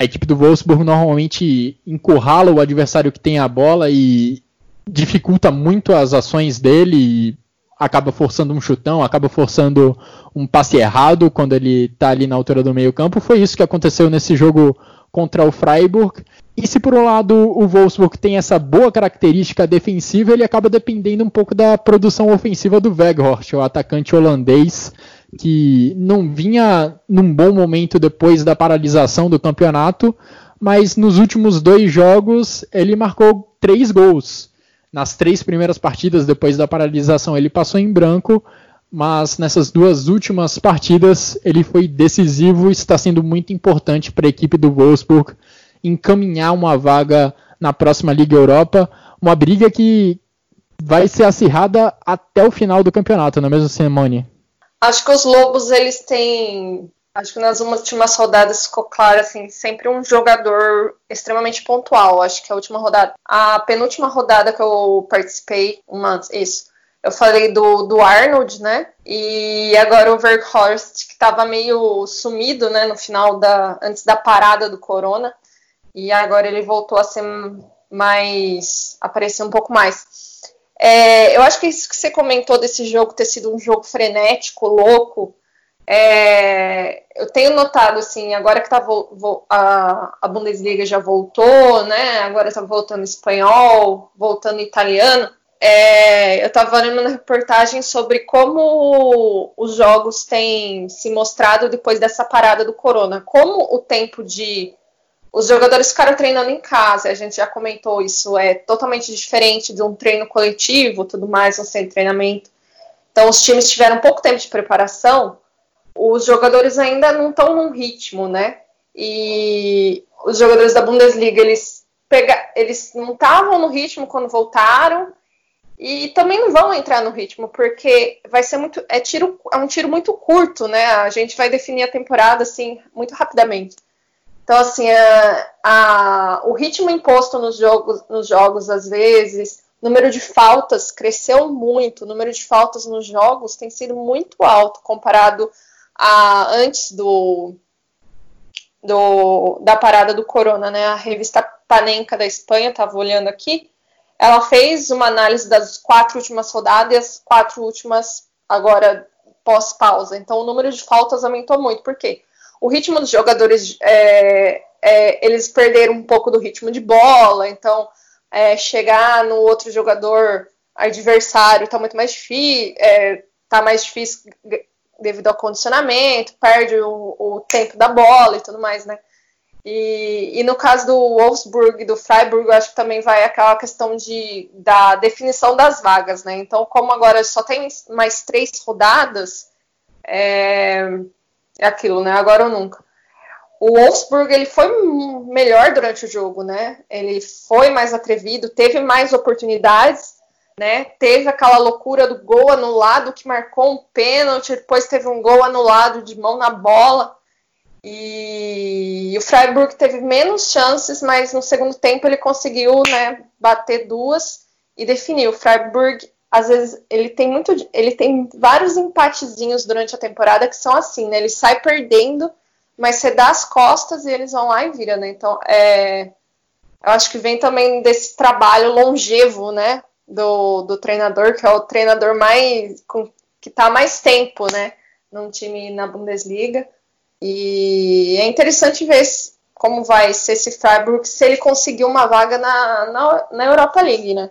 a equipe do Wolfsburg normalmente encurrala o adversário que tem a bola e dificulta muito as ações dele acaba forçando um chutão, acaba forçando um passe errado quando ele está ali na altura do meio campo. Foi isso que aconteceu nesse jogo contra o Freiburg. E se por um lado o Wolfsburg tem essa boa característica defensiva, ele acaba dependendo um pouco da produção ofensiva do Weghorst, o atacante holandês, que não vinha num bom momento depois da paralisação do campeonato, mas nos últimos dois jogos ele marcou três gols. Nas três primeiras partidas depois da paralisação ele passou em branco, mas nessas duas últimas partidas ele foi decisivo e está sendo muito importante para a equipe do Wolfsburg encaminhar uma vaga na próxima Liga Europa, uma briga que vai ser acirrada até o final do campeonato, não é mesmo, Simone? Acho que os Lobos, eles têm. Acho que nas últimas rodadas ficou claro, assim, sempre um jogador extremamente pontual. Acho que a última rodada. A penúltima rodada que eu participei, uma, isso. Eu falei do, do Arnold, né? E agora o Verkhorst, que estava meio sumido, né? No final da. antes da parada do Corona. E agora ele voltou a ser mais. aparecer um pouco mais. É, eu acho que isso que você comentou desse jogo ter sido um jogo frenético, louco, é, eu tenho notado, assim, agora que tá vo, a, a, Bundesliga já voltou, né? Agora tá voltando espanhol, voltando italiano. É, eu estava olhando uma reportagem sobre como os jogos têm se mostrado depois dessa parada do corona. Como o tempo de os jogadores ficaram treinando em casa, a gente já comentou isso, é totalmente diferente de um treino coletivo, tudo mais, um sem treinamento. Então, os times tiveram pouco tempo de preparação, os jogadores ainda não estão num ritmo, né? E os jogadores da Bundesliga, eles, pega... eles não estavam no ritmo quando voltaram e também não vão entrar no ritmo, porque vai ser muito. É, tiro, é um tiro muito curto, né? A gente vai definir a temporada assim muito rapidamente. Então, assim, a, a, o ritmo imposto nos jogos, nos jogos, às vezes, número de faltas cresceu muito, o número de faltas nos jogos tem sido muito alto comparado a antes do, do da parada do corona, né? A revista Panenka da Espanha, estava olhando aqui, ela fez uma análise das quatro últimas rodadas e as quatro últimas agora pós-pausa. Então, o número de faltas aumentou muito. Por quê? o ritmo dos jogadores, é, é, eles perderam um pouco do ritmo de bola, então é, chegar no outro jogador adversário está muito mais difícil, é, tá mais difícil devido ao condicionamento, perde o, o, tempo da bola e tudo mais, né? E, e, no caso do Wolfsburg e do Freiburg, eu acho que também vai aquela questão de, da definição das vagas, né? Então, como agora só tem mais três rodadas, é, é aquilo, né? Agora ou nunca. O Wolfsburg ele foi melhor durante o jogo, né? Ele foi mais atrevido, teve mais oportunidades, né? Teve aquela loucura do gol anulado que marcou um pênalti, depois teve um gol anulado de mão na bola. E o Freiburg teve menos chances, mas no segundo tempo ele conseguiu, né, bater duas e definir. O Freiburg às vezes ele tem muito. Ele tem vários empatezinhos durante a temporada que são assim, né? Ele sai perdendo, mas você dá as costas e eles vão lá e viram, né? Então, é, eu acho que vem também desse trabalho longevo, né? Do, do treinador, que é o treinador mais. Com, que está mais tempo, né? Num time na Bundesliga. E é interessante ver como vai ser esse Freiburg se ele conseguir uma vaga na, na, na Europa League, né?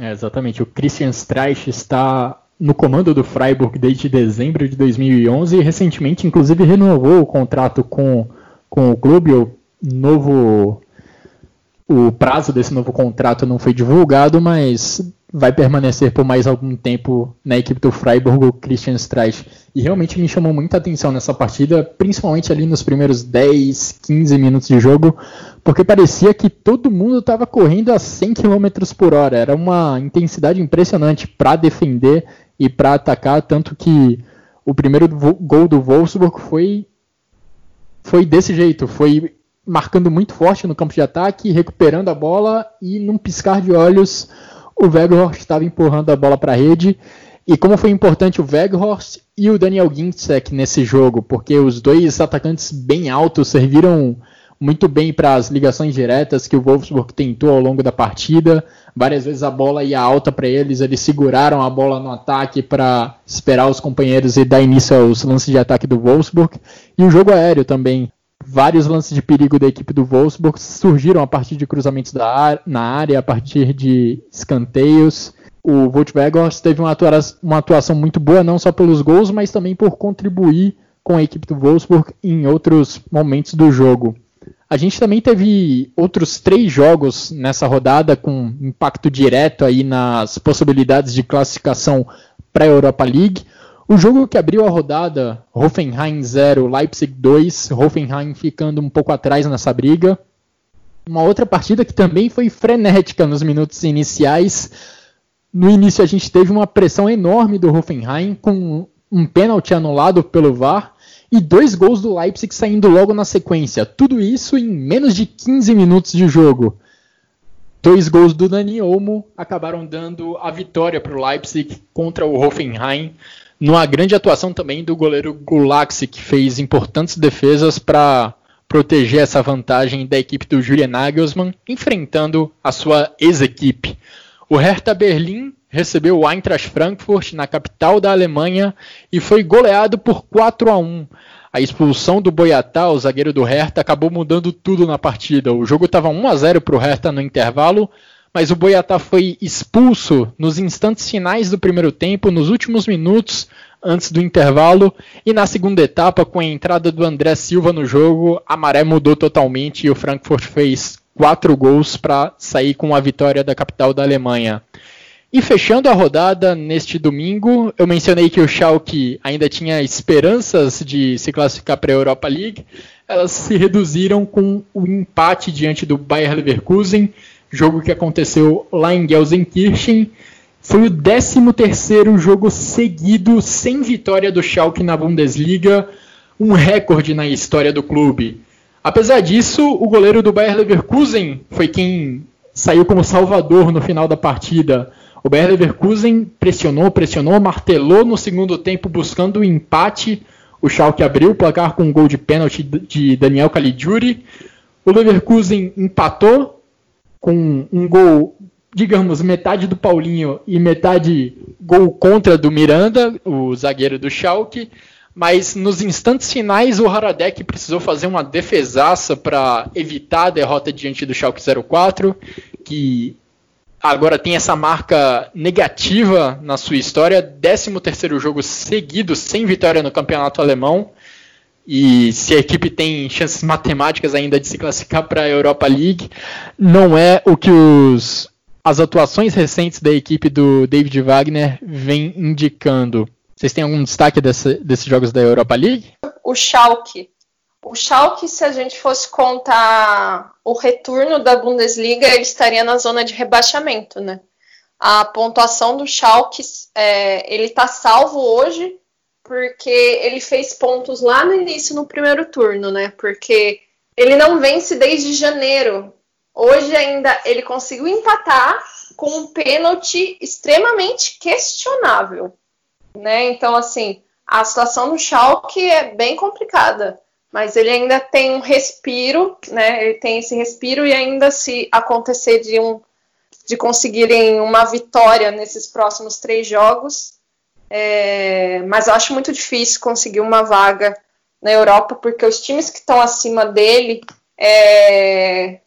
É, exatamente. O Christian Streich está no comando do Freiburg desde dezembro de 2011 e recentemente, inclusive, renovou o contrato com, com o clube. O novo o prazo desse novo contrato não foi divulgado, mas vai permanecer por mais algum tempo na equipe do Freiburg, o Christian Streich. E realmente me chamou muita atenção nessa partida, principalmente ali nos primeiros 10, 15 minutos de jogo, porque parecia que todo mundo estava correndo a 100 km por hora. Era uma intensidade impressionante para defender e para atacar, tanto que o primeiro gol do Wolfsburg foi foi desse jeito, foi marcando muito forte no campo de ataque, recuperando a bola e num piscar de olhos o Weghorst estava empurrando a bola para a rede. E como foi importante o Weghorst e o Daniel Ginczek nesse jogo, porque os dois atacantes bem altos serviram muito bem para as ligações diretas que o Wolfsburg tentou ao longo da partida. Várias vezes a bola ia alta para eles, eles seguraram a bola no ataque para esperar os companheiros e dar início aos lances de ataque do Wolfsburg. E o jogo aéreo também. Vários lances de perigo da equipe do Wolfsburg surgiram a partir de cruzamentos da na área, a partir de escanteios. O Volkswagen teve uma atuação, uma atuação muito boa, não só pelos gols, mas também por contribuir com a equipe do Wolfsburg em outros momentos do jogo. A gente também teve outros três jogos nessa rodada com impacto direto aí nas possibilidades de classificação para a Europa League. O jogo que abriu a rodada, Hoffenheim 0, Leipzig 2, Hoffenheim ficando um pouco atrás nessa briga. Uma outra partida que também foi frenética nos minutos iniciais. No início a gente teve uma pressão enorme do Hoffenheim com um pênalti anulado pelo VAR e dois gols do Leipzig saindo logo na sequência. Tudo isso em menos de 15 minutos de jogo. Dois gols do Dani Olmo acabaram dando a vitória para o Leipzig contra o Hoffenheim, numa grande atuação também do goleiro Gulaxi, que fez importantes defesas para proteger essa vantagem da equipe do Julian Nagelsmann, enfrentando a sua ex-equipe. O Hertha Berlim recebeu o Eintracht Frankfurt na capital da Alemanha e foi goleado por 4 a 1. A expulsão do Boiatá, o zagueiro do Hertha, acabou mudando tudo na partida. O jogo estava 1 a 0 para o Hertha no intervalo, mas o Boiatá foi expulso nos instantes finais do primeiro tempo, nos últimos minutos antes do intervalo, e na segunda etapa, com a entrada do André Silva no jogo, a maré mudou totalmente e o Frankfurt fez quatro gols para sair com a vitória da capital da Alemanha. E fechando a rodada neste domingo, eu mencionei que o Schalke ainda tinha esperanças de se classificar para a Europa League. Elas se reduziram com o empate diante do Bayer Leverkusen, jogo que aconteceu lá em Gelsenkirchen. Foi o 13º jogo seguido sem vitória do Schalke na Bundesliga, um recorde na história do clube. Apesar disso, o goleiro do Bayer Leverkusen foi quem saiu como salvador no final da partida o Bayer Leverkusen pressionou, pressionou, martelou no segundo tempo buscando o empate. O Schalke abriu o placar com um gol de pênalti de Daniel Caligiuri. O Leverkusen empatou com um gol, digamos, metade do Paulinho e metade gol contra do Miranda, o zagueiro do Schalke. Mas nos instantes finais o Haradec precisou fazer uma defesaça para evitar a derrota diante do Schalke 04, que agora tem essa marca negativa na sua história, 13 terceiro jogo seguido sem vitória no campeonato alemão. E se a equipe tem chances matemáticas ainda de se classificar para a Europa League, não é o que os, as atuações recentes da equipe do David Wagner vem indicando. Vocês têm algum destaque desse, desses jogos da Europa League? O Schalke o Schalke, se a gente fosse contar o retorno da Bundesliga, ele estaria na zona de rebaixamento, né? A pontuação do Schalke, é, ele está salvo hoje porque ele fez pontos lá no início, no primeiro turno, né? Porque ele não vence desde janeiro. Hoje ainda ele conseguiu empatar com um pênalti extremamente questionável, né? Então, assim, a situação do Schalke é bem complicada mas ele ainda tem um respiro, né? Ele tem esse respiro e ainda se acontecer de um de conseguirem uma vitória nesses próximos três jogos, é, mas eu acho muito difícil conseguir uma vaga na Europa porque os times que estão acima dele, é,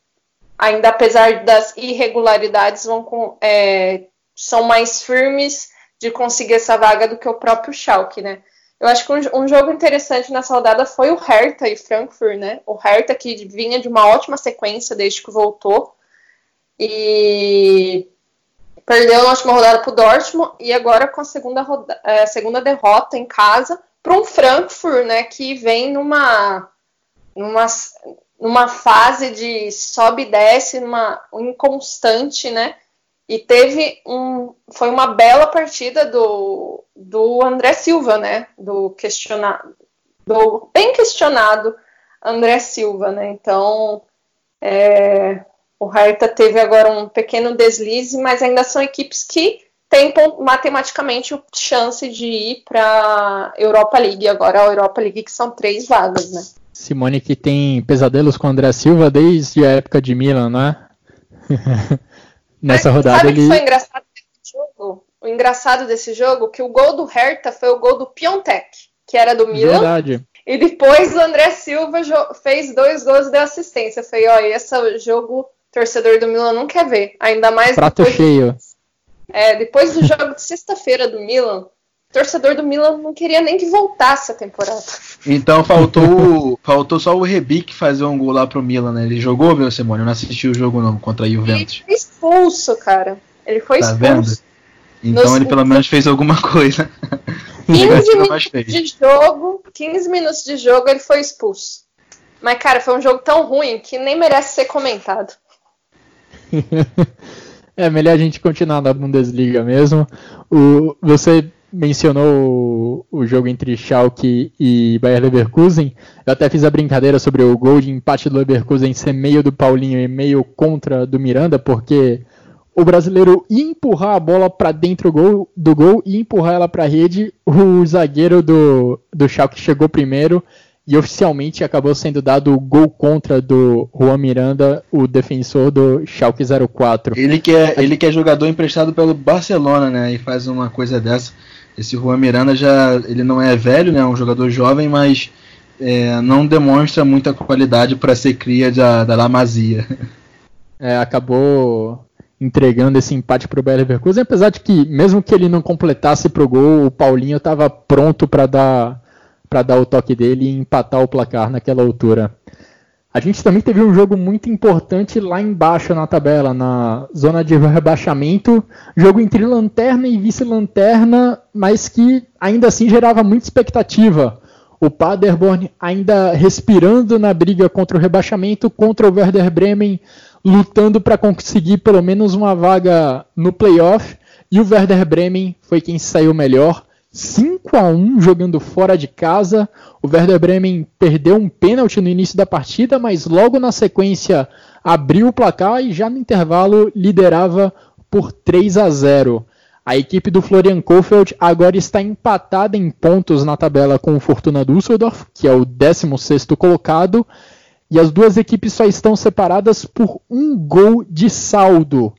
ainda apesar das irregularidades, vão é, são mais firmes de conseguir essa vaga do que o próprio Schalke, né? Eu acho que um, um, jogo interessante nessa rodada foi o Hertha e Frankfurt, né? O Hertha que vinha de uma ótima sequência desde que voltou e perdeu na última rodada para o Dortmund e agora com a segunda, roda, é, segunda derrota em casa para um Frankfurt, né? Que vem numa, numa numa fase de sobe e desce, numa inconstante, né? E teve um. Foi uma bela partida do, do André Silva, né? Do questionado. Do bem questionado André Silva, né? Então. É, o Hertha teve agora um pequeno deslize, mas ainda são equipes que têm matematicamente chance de ir para Europa League. Agora a Europa League que são três vagas, né? Simone que tem pesadelos com o André Silva desde a época de Milan, não é? Nessa Mas, rodada sabe ele. Que foi engraçado desse jogo? O engraçado desse jogo que o gol do Hertha foi o gol do Piontek, que era do Milan. Verdade. E depois o André Silva fez dois gols e deu assistência. Eu falei, ó, esse jogo torcedor do Milan não quer ver. Ainda mais Prato depois, cheio. É, depois do jogo de sexta-feira do Milan, o torcedor do Milan não queria nem que voltasse a temporada. Então faltou, faltou só o Rebic fazer um gol lá pro Milan, né? Ele jogou, meu Simone? Eu não assisti o jogo não, contra a Juventus. Ele foi expulso, cara. Ele foi tá expulso. Vendo? Então Nos... ele pelo menos fez alguma coisa. 15 minutos de jogo, 15 minutos de jogo ele foi expulso. Mas, cara, foi um jogo tão ruim que nem merece ser comentado. é melhor a gente continuar na Bundesliga mesmo. O, você mencionou o, o, jogo entre Schalke e Bayer Leverkusen. Eu até fiz a brincadeira sobre o gol de empate do Leverkusen ser meio do Paulinho e meio contra do Miranda, porque o brasileiro ia empurrar a bola para dentro do gol, do gol e empurrar ela para a rede. O zagueiro do, do Schalke chegou primeiro e oficialmente acabou sendo dado o gol contra do Juan Miranda, o defensor do Schalke 04. Ele que é, ele que é jogador emprestado pelo Barcelona, né? E faz uma coisa dessa. Esse Juan Miranda já ele não é velho, né? É um jogador jovem, mas é, não demonstra muita qualidade para ser cria da, da La Masia. É, acabou entregando esse empate para o Bayer Leverkusen, apesar de que mesmo que ele não completasse pro gol, o Paulinho estava pronto para dar para dar o toque dele e empatar o placar naquela altura. A gente também teve um jogo muito importante lá embaixo na tabela, na zona de rebaixamento. Jogo entre lanterna e vice-lanterna, mas que ainda assim gerava muita expectativa. O Paderborn ainda respirando na briga contra o rebaixamento, contra o Werder Bremen lutando para conseguir pelo menos uma vaga no playoff. E o Werder Bremen foi quem saiu melhor. 5 a 1 jogando fora de casa. O Werder Bremen perdeu um pênalti no início da partida, mas logo na sequência abriu o placar e já no intervalo liderava por 3 a 0. A equipe do Florian Kohfeldt agora está empatada em pontos na tabela com o Fortuna Düsseldorf, que é o 16º colocado, e as duas equipes só estão separadas por um gol de saldo.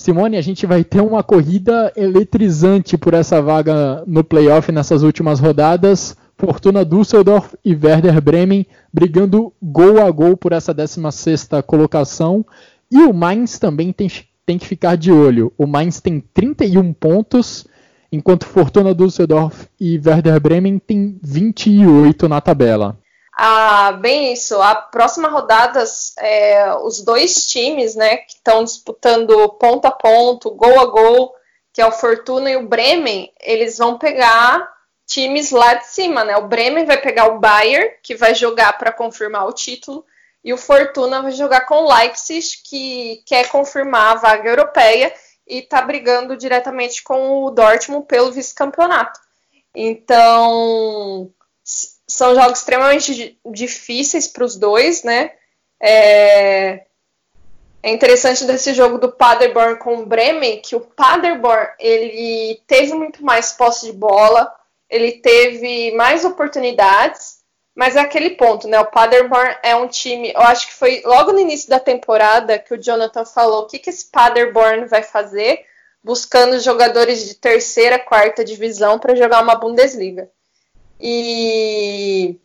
Simone, a gente vai ter uma corrida eletrizante por essa vaga no playoff nessas últimas rodadas. Fortuna Düsseldorf e Werder Bremen brigando gol a gol por essa 16ª colocação. E o Mainz também tem, tem que ficar de olho. O Mainz tem 31 pontos, enquanto Fortuna Düsseldorf e Werder Bremen tem 28 na tabela. Ah, bem isso. A próxima rodada, é, os dois times, né, que estão disputando ponto a ponto, gol a gol, que é o Fortuna e o Bremen, eles vão pegar times lá de cima, né? O Bremen vai pegar o Bayern, que vai jogar para confirmar o título, e o Fortuna vai jogar com o Leipzig, que quer confirmar a vaga europeia e está brigando diretamente com o Dortmund pelo vice-campeonato. Então, são jogos extremamente difíceis para os dois, né? É... é, interessante desse jogo do Paderborn com o Bremen que o Paderborn ele teve muito mais posse de bola, ele teve mais oportunidades, mas é aquele ponto, né? O Paderborn é um time, eu acho que foi logo no início da temporada que o Jonathan falou o que, que esse Paderborn vai fazer, buscando jogadores de terceira, quarta divisão para jogar uma Bundesliga. E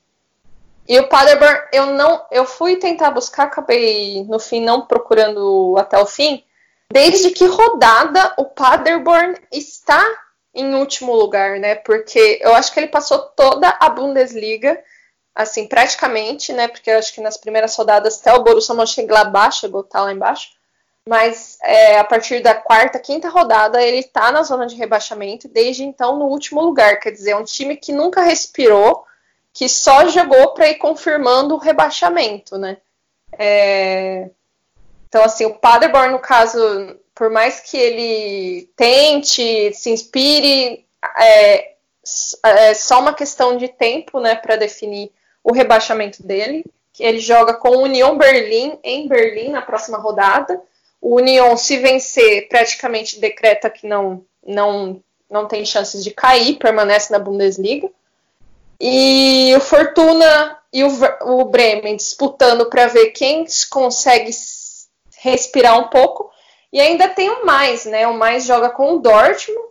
e o Paderborn, eu não, eu fui tentar buscar, acabei no fim não procurando até o fim. Desde que rodada o Paderborn está em último lugar, né? Porque eu acho que ele passou toda a Bundesliga, assim, praticamente, né? Porque eu acho que nas primeiras rodadas até o Borussia Mönchengladbach chegou tá lá embaixo. Mas é, a partir da quarta, quinta rodada, ele está na zona de rebaixamento, desde então no último lugar. Quer dizer, é um time que nunca respirou, que só jogou para ir confirmando o rebaixamento, né? É... Então, assim, o Paderborn, no caso, por mais que ele tente, se inspire, é, é só uma questão de tempo, né, para definir o rebaixamento dele. Ele joga com o Union Berlim em Berlim na próxima rodada. O Union, se vencer, praticamente decreta que não, não, não tem chances de cair, permanece na Bundesliga. E o Fortuna e o, o Bremen disputando para ver quem consegue respirar um pouco. E ainda tem o mais, né? O mais joga com o Dortmund.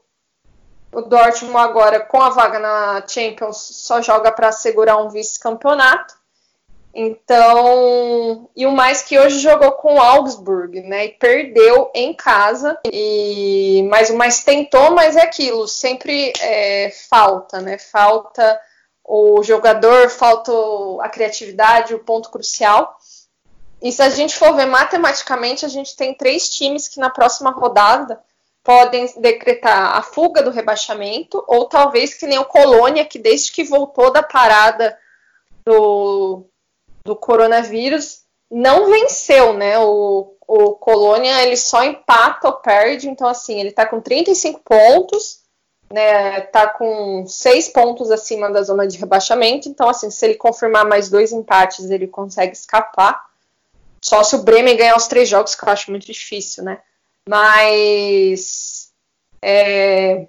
O Dortmund agora com a vaga na Champions só joga para assegurar um vice-campeonato. Então, e o mais que hoje jogou com o Augsburg, né? E perdeu em casa. E mas o mais tentou, mas é aquilo, sempre é, falta, né? Falta o jogador, falta a criatividade, o ponto crucial. E se a gente for ver matematicamente, a gente tem três times que na próxima rodada podem decretar a fuga do rebaixamento, ou talvez que nem o Colônia, que desde que voltou da parada do, do coronavírus, não venceu, né? O, o Colônia ele só empata ou perde, então assim, ele tá com 35 pontos, né? Tá com 6 pontos acima da zona de rebaixamento, então assim, se ele confirmar mais dois empates, ele consegue escapar. Só se o Bremen ganhar os três jogos, que eu acho muito difícil, né? Mas é,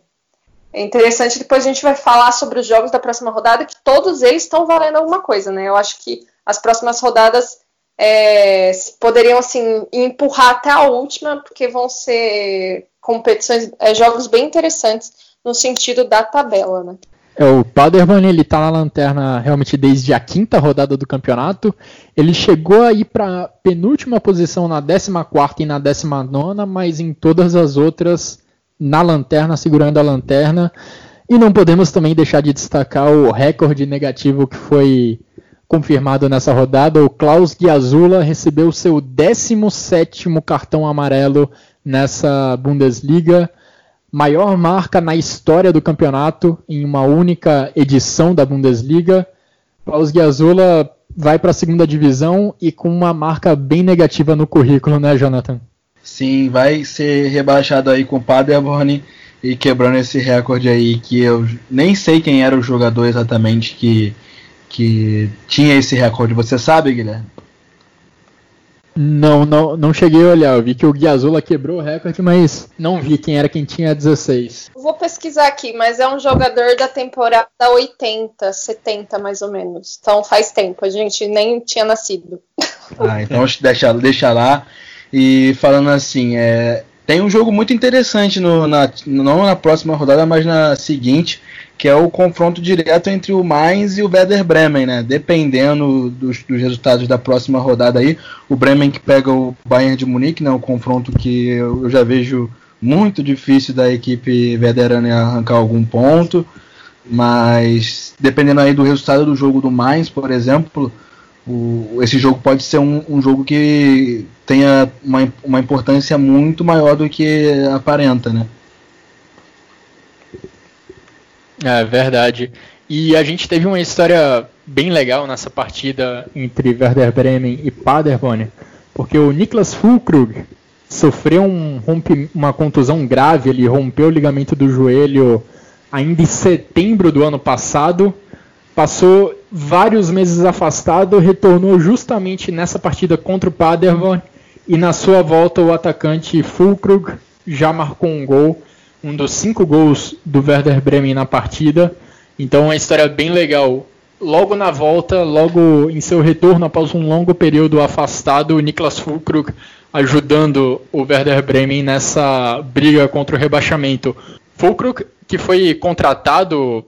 é interessante, depois a gente vai falar sobre os jogos da próxima rodada, que todos eles estão valendo alguma coisa, né? Eu acho que as próximas rodadas é, poderiam assim empurrar até a última, porque vão ser competições, é, jogos bem interessantes no sentido da tabela, né? É, o Paderborn ele tá na lanterna realmente desde a quinta rodada do campeonato. Ele chegou a ir para penúltima posição na 14 e na 19, mas em todas as outras na lanterna, segurando a lanterna. E não podemos também deixar de destacar o recorde negativo que foi confirmado nessa rodada. O Klaus Giazula recebeu seu 17 cartão amarelo nessa Bundesliga maior marca na história do campeonato em uma única edição da Bundesliga. Paus Giazula vai para a segunda divisão e com uma marca bem negativa no currículo, né, Jonathan? Sim, vai ser rebaixado aí com o Paderborn e quebrando esse recorde aí que eu nem sei quem era o jogador exatamente que, que tinha esse recorde. Você sabe, Guilherme? Não, não, não cheguei a olhar. Eu vi que o Guiazula quebrou o recorde, mas não vi quem era quem tinha 16. Vou pesquisar aqui, mas é um jogador da temporada 80, 70 mais ou menos. Então faz tempo, a gente nem tinha nascido. Ah, então deixa, deixa lá. E falando assim, é, tem um jogo muito interessante no, na, não na próxima rodada, mas na seguinte, que é o confronto direto entre o Mainz e o Werder Bremen, né? Dependendo dos, dos, resultados da próxima rodada aí, o Bremen que pega o Bayern de Munique, né? Um confronto que eu já vejo muito difícil da equipe Werderana arrancar algum ponto, mas dependendo aí do resultado do jogo do Mainz, por exemplo, o, esse jogo pode ser um, um jogo que tenha uma, uma importância muito maior do que aparenta, né? É verdade. E a gente teve uma história bem legal nessa partida entre Werder Bremen e Paderborn, porque o Niklas Fulkrug sofreu um rompe, uma contusão grave, ele rompeu o ligamento do joelho ainda em setembro do ano passado, passou vários meses afastado, retornou justamente nessa partida contra o Paderborn e na sua volta o atacante Fulkrug já marcou um gol um dos cinco gols do Werder Bremen na partida. Então, uma história bem legal. Logo na volta, logo em seu retorno após um longo período afastado, o Niklas Fulkrug ajudando o Werder Bremen nessa briga contra o rebaixamento. Fulkrug, que foi contratado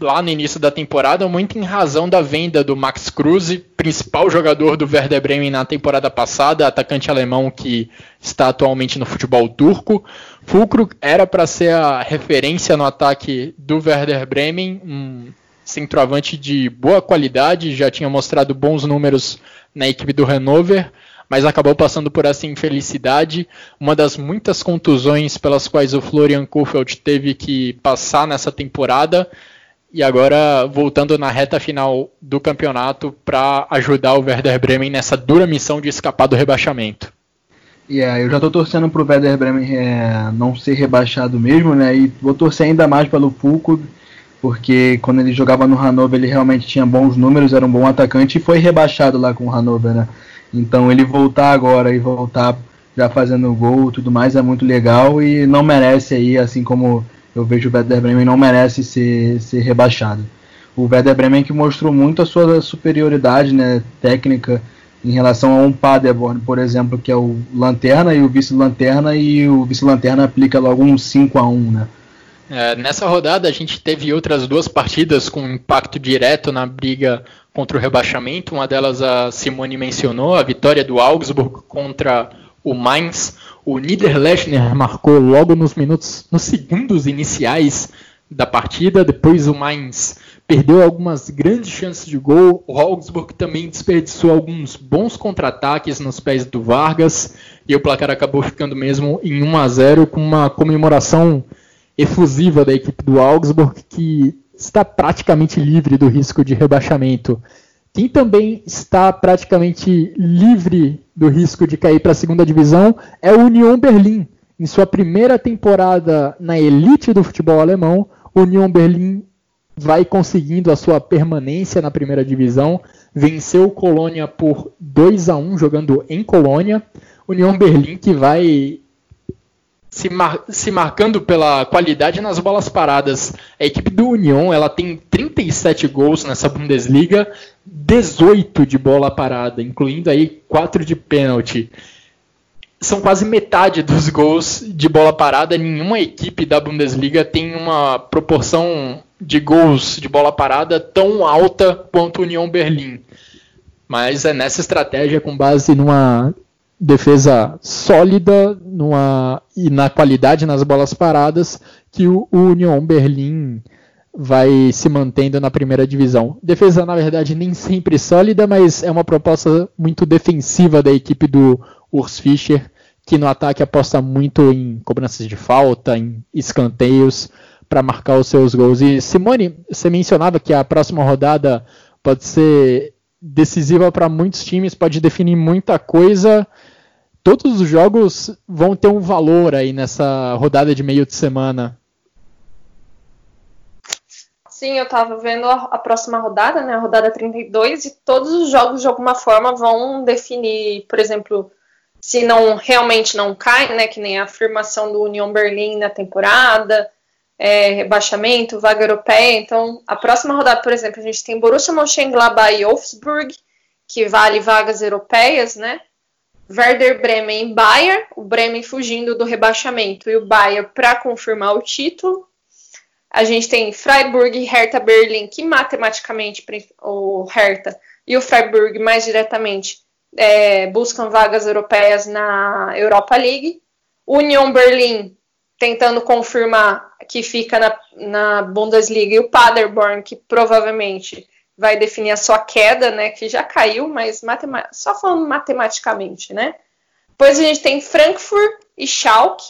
lá no início da temporada, muito em razão da venda do Max Kruse, principal jogador do Werder Bremen na temporada passada, atacante alemão que está atualmente no futebol turco. Fulcro era para ser a referência no ataque do Werder Bremen, um centroavante de boa qualidade, já tinha mostrado bons números na equipe do Hannover, mas acabou passando por essa infelicidade, uma das muitas contusões pelas quais o Florian Kohfeldt teve que passar nessa temporada e agora voltando na reta final do campeonato para ajudar o Werder Bremen nessa dura missão de escapar do rebaixamento. Yeah, eu já estou torcendo para o Werder Bremen é, não ser rebaixado mesmo, né? E vou torcer ainda mais pelo Fulco, porque quando ele jogava no Hannover ele realmente tinha bons números, era um bom atacante e foi rebaixado lá com o Hannover, né? Então ele voltar agora e voltar já fazendo gol tudo mais é muito legal e não merece aí, assim como eu vejo o Werder Bremen não merece ser, ser rebaixado. O Werder Bremen que mostrou muito a sua superioridade né, técnica em relação a um Paderborn, por exemplo, que é o Lanterna e o Vice-Lanterna, e o Vice-Lanterna aplica logo um 5 a 1 né? É, nessa rodada a gente teve outras duas partidas com impacto direto na briga contra o rebaixamento. Uma delas a Simone mencionou, a vitória do Augsburg contra o Mainz. O Niederlechner marcou logo nos minutos, nos segundos iniciais da partida. Depois o Mainz perdeu algumas grandes chances de gol. O Augsburg também desperdiçou alguns bons contra-ataques nos pés do Vargas. E o placar acabou ficando mesmo em 1 a 0 com uma comemoração efusiva da equipe do Augsburg que está praticamente livre do risco de rebaixamento. Quem também está praticamente livre do risco de cair para a segunda divisão é o Union Berlim. Em sua primeira temporada na elite do futebol alemão, o Union Berlim vai conseguindo a sua permanência na primeira divisão. Venceu o Colônia por 2 a 1 jogando em Colônia. União Berlim que vai se, mar se, marcando pela qualidade nas bolas paradas. A equipe do União ela tem 37 gols nessa Bundesliga, 18 de bola parada, incluindo aí 4 de pênalti. São quase metade dos gols de bola parada. Nenhuma equipe da Bundesliga tem uma proporção de gols de bola parada tão alta quanto o União Berlim. Mas é nessa estratégia, com base numa defesa sólida numa, e na qualidade nas bolas paradas que o, o Union Berlim vai se mantendo na primeira divisão. Defesa, na verdade, nem sempre sólida, mas é uma proposta muito defensiva da equipe do Urs Fischer, que no ataque aposta muito em cobranças de falta, em escanteios para marcar os seus gols. E Simone, você mencionava que a próxima rodada pode ser decisiva para muitos times, pode definir muita coisa todos os jogos vão ter um valor aí nessa rodada de meio de semana. Sim, eu estava vendo a, a, próxima rodada, né, a rodada 32, e todos os jogos de alguma forma vão definir, por exemplo, se não realmente não cai, né, que nem a afirmação do Union Berlim na temporada, é, rebaixamento, vaga europeia. Então, a próxima rodada, por exemplo, a gente tem Borussia Mönchengladbach e Wolfsburg, que vale vagas europeias, né? Werder Bremen e Bayern, o Bremen fugindo do rebaixamento e o Bayern para confirmar o título. A gente tem Freiburg Hertha Berlim, que matematicamente o Hertha e o Freiburg mais diretamente é, buscam vagas europeias na Europa League. Union Berlim tentando confirmar que fica na, na Bundesliga e o Paderborn, que provavelmente vai definir a sua queda, né? Que já caiu, mas só falando matematicamente, né? Depois a gente tem Frankfurt e Schalke,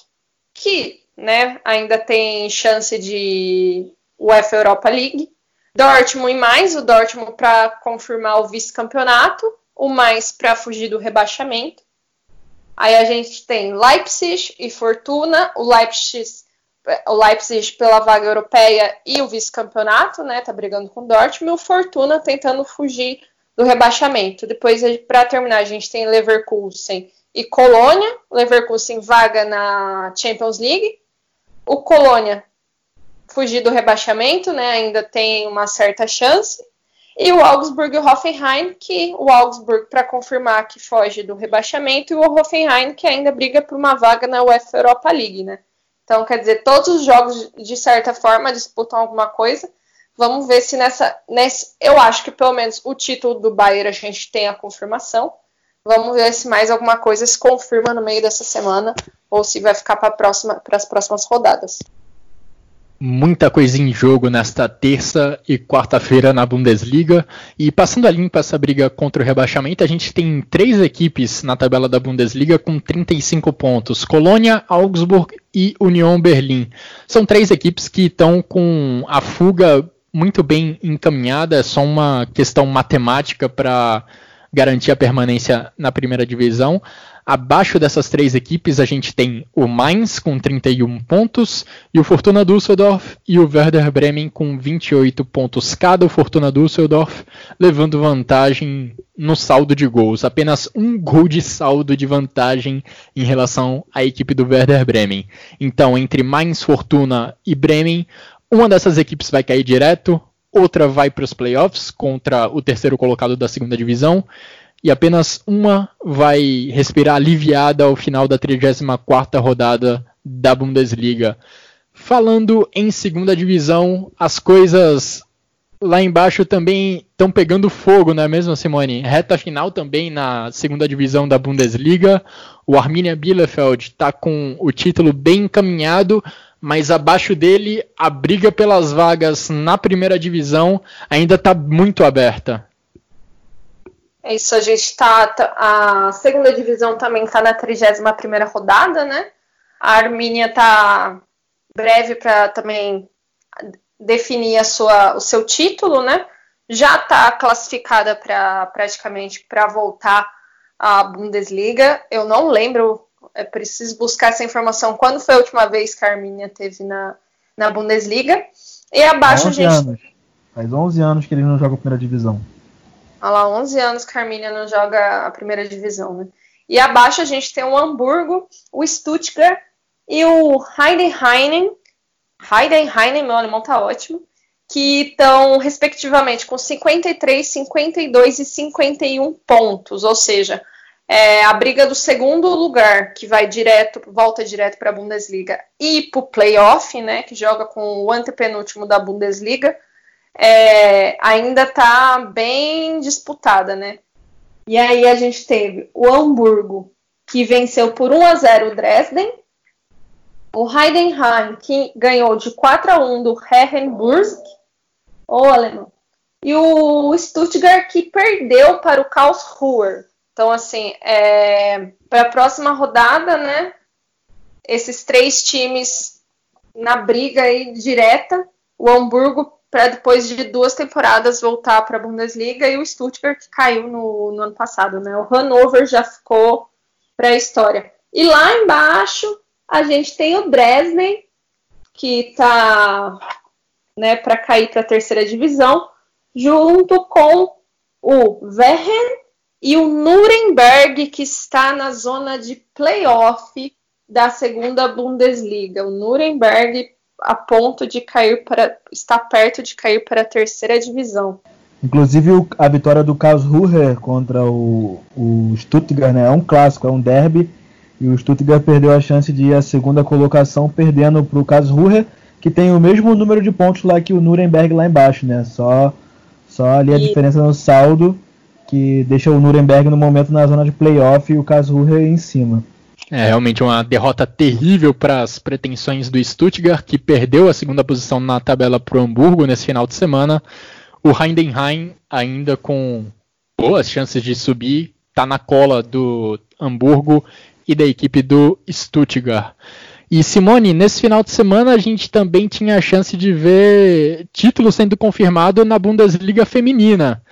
que né, ainda tem chance de UEFA Europa League. Dortmund e mais, o Dortmund para confirmar o vice-campeonato, o mais para fugir do rebaixamento. Aí a gente tem Leipzig e Fortuna, o Leipzig o Leipzig pela vaga europeia e o vice-campeonato, né? Tá brigando com o Dortmund, e o Fortuna tentando fugir do rebaixamento. Depois, para terminar, a gente tem Leverkusen e Colônia. Leverkusen vaga na Champions League. O Colônia fugir do rebaixamento, né? Ainda tem uma certa chance. E o Augsburg e o Hoffenheim, que o Augsburg para confirmar que foge do rebaixamento, e o Hoffenheim que ainda briga por uma vaga na UEFA Europa League, né? Então, quer dizer, todos os jogos, de certa forma, disputam alguma coisa. Vamos ver se nessa, nesse. Eu acho que pelo menos o título do Bayern a gente tem a confirmação. Vamos ver se mais alguma coisa se confirma no meio dessa semana ou se vai ficar para próxima, as próximas rodadas muita coisa em jogo nesta terça e quarta-feira na Bundesliga. E passando a limpo essa briga contra o rebaixamento, a gente tem três equipes na tabela da Bundesliga com 35 pontos: Colônia, Augsburg e Union Berlim. São três equipes que estão com a fuga muito bem encaminhada, é só uma questão matemática para garantir a permanência na primeira divisão. Abaixo dessas três equipes, a gente tem o Mainz com 31 pontos e o Fortuna Düsseldorf e o Werder Bremen com 28 pontos cada. O Fortuna Düsseldorf levando vantagem no saldo de gols, apenas um gol de saldo de vantagem em relação à equipe do Werder Bremen. Então, entre Mainz, Fortuna e Bremen, uma dessas equipes vai cair direto, outra vai para os playoffs contra o terceiro colocado da segunda divisão e apenas uma vai respirar aliviada ao final da 34ª rodada da Bundesliga. Falando em segunda divisão, as coisas lá embaixo também estão pegando fogo, não é mesmo, Simone? Reta final também na segunda divisão da Bundesliga. O Arminia Bielefeld está com o título bem encaminhado, mas abaixo dele a briga pelas vagas na primeira divisão ainda está muito aberta. É isso, a gente está. Tá, a segunda divisão também está na 31 rodada, né? A Armínia está breve para também definir a sua, o seu título, né? Já está classificada para praticamente para voltar à Bundesliga. Eu não lembro, é preciso buscar essa informação. Quando foi a última vez que a Armínia teve na, na Bundesliga? E abaixo a gente. Anos. Faz 11 anos que ele não joga a primeira divisão. Há lá 11 anos que a Arminia não joga a primeira divisão, né? E abaixo a gente tem o Hamburgo, o Stuttgart e o Heidenheim. Heidenheim, meu alemão tá ótimo. Que estão, respectivamente, com 53, 52 e 51 pontos. Ou seja, é a briga do segundo lugar, que vai direto, volta direto para a Bundesliga, e para o playoff, né? Que joga com o antepenúltimo da Bundesliga é, ainda está bem disputada, né? E aí a gente teve o Hamburgo, que venceu por 1 a 0 o Dresden, o Heidenheim, que ganhou de 4 a 1 do Herrenburg, o alemão, e o Stuttgart, que perdeu para o Karlsruhe. Então, assim, é, para a próxima rodada, né? Esses três times na briga aí direta. O Hamburgo para depois de duas temporadas voltar para a Bundesliga e o Stuttgart que caiu no, no, ano passado, né? O Hannover já ficou para a história. E lá embaixo a gente tem o Dresden que está né, para cair para a terceira divisão, junto com o Wehen e o Nuremberg que está na zona de playoff da segunda Bundesliga. O Nuremberg a ponto de cair para estar perto de cair para a terceira divisão. Inclusive a vitória do Karlsruhe contra o, o Stuttgart né, é um clássico, é um derby e o Stuttgart perdeu a chance de ir à segunda colocação perdendo para o Karlsruhe que tem o mesmo número de pontos lá que o Nuremberg lá embaixo, né? Só só ali a e... diferença no saldo que deixa o Nuremberg no momento na zona de playoff e o Karlsruhe em cima. É realmente uma derrota terrível para as pretensões do Stuttgart, que perdeu a segunda posição na tabela para o Hamburgo nesse final de semana. O Heidenheim, ainda com boas chances de subir, está na cola do Hamburgo e da equipe do Stuttgart. E Simone, nesse final de semana a gente também tinha a chance de ver título sendo confirmado na Bundesliga feminina.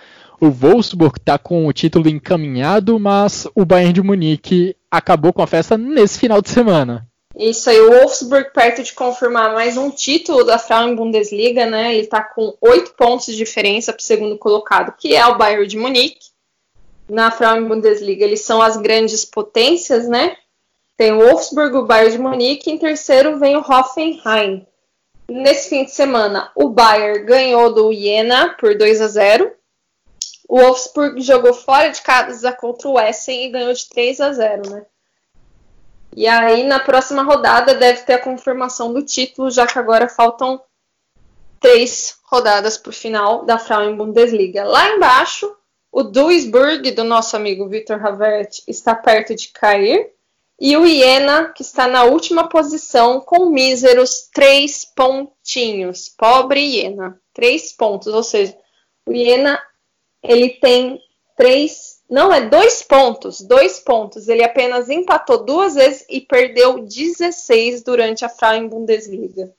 O Wolfsburg está com o título encaminhado, mas o Bayern de Munique acabou com a festa nesse final de semana. Isso aí, o Wolfsburg perto de confirmar mais um título da Frauen Bundesliga, né? Ele está com oito pontos de diferença para o segundo colocado, que é o Bayern de Munique. Na Frauen Bundesliga, eles são as grandes potências, né? Tem o Wolfsburg, o Bayern de Munique, e em terceiro vem o Hoffenheim. Nesse fim de semana, o Bayern ganhou do Jena por 2 a 0 o Wolfsburg jogou fora de casa contra o Essen e ganhou de 3 a 0, né? E aí, na próxima rodada, deve ter a confirmação do título, já que agora faltam três rodadas para o final da Frauen Bundesliga. Lá embaixo, o Duisburg, do nosso amigo Victor Havert, está perto de cair. E o Iena, que está na última posição, com míseros três pontinhos. Pobre Iena. Três pontos, ou seja, o Iena ele tem três, não é dois pontos, dois pontos. Ele apenas empatou duas vezes e perdeu 16 durante a Frauen Bundesliga.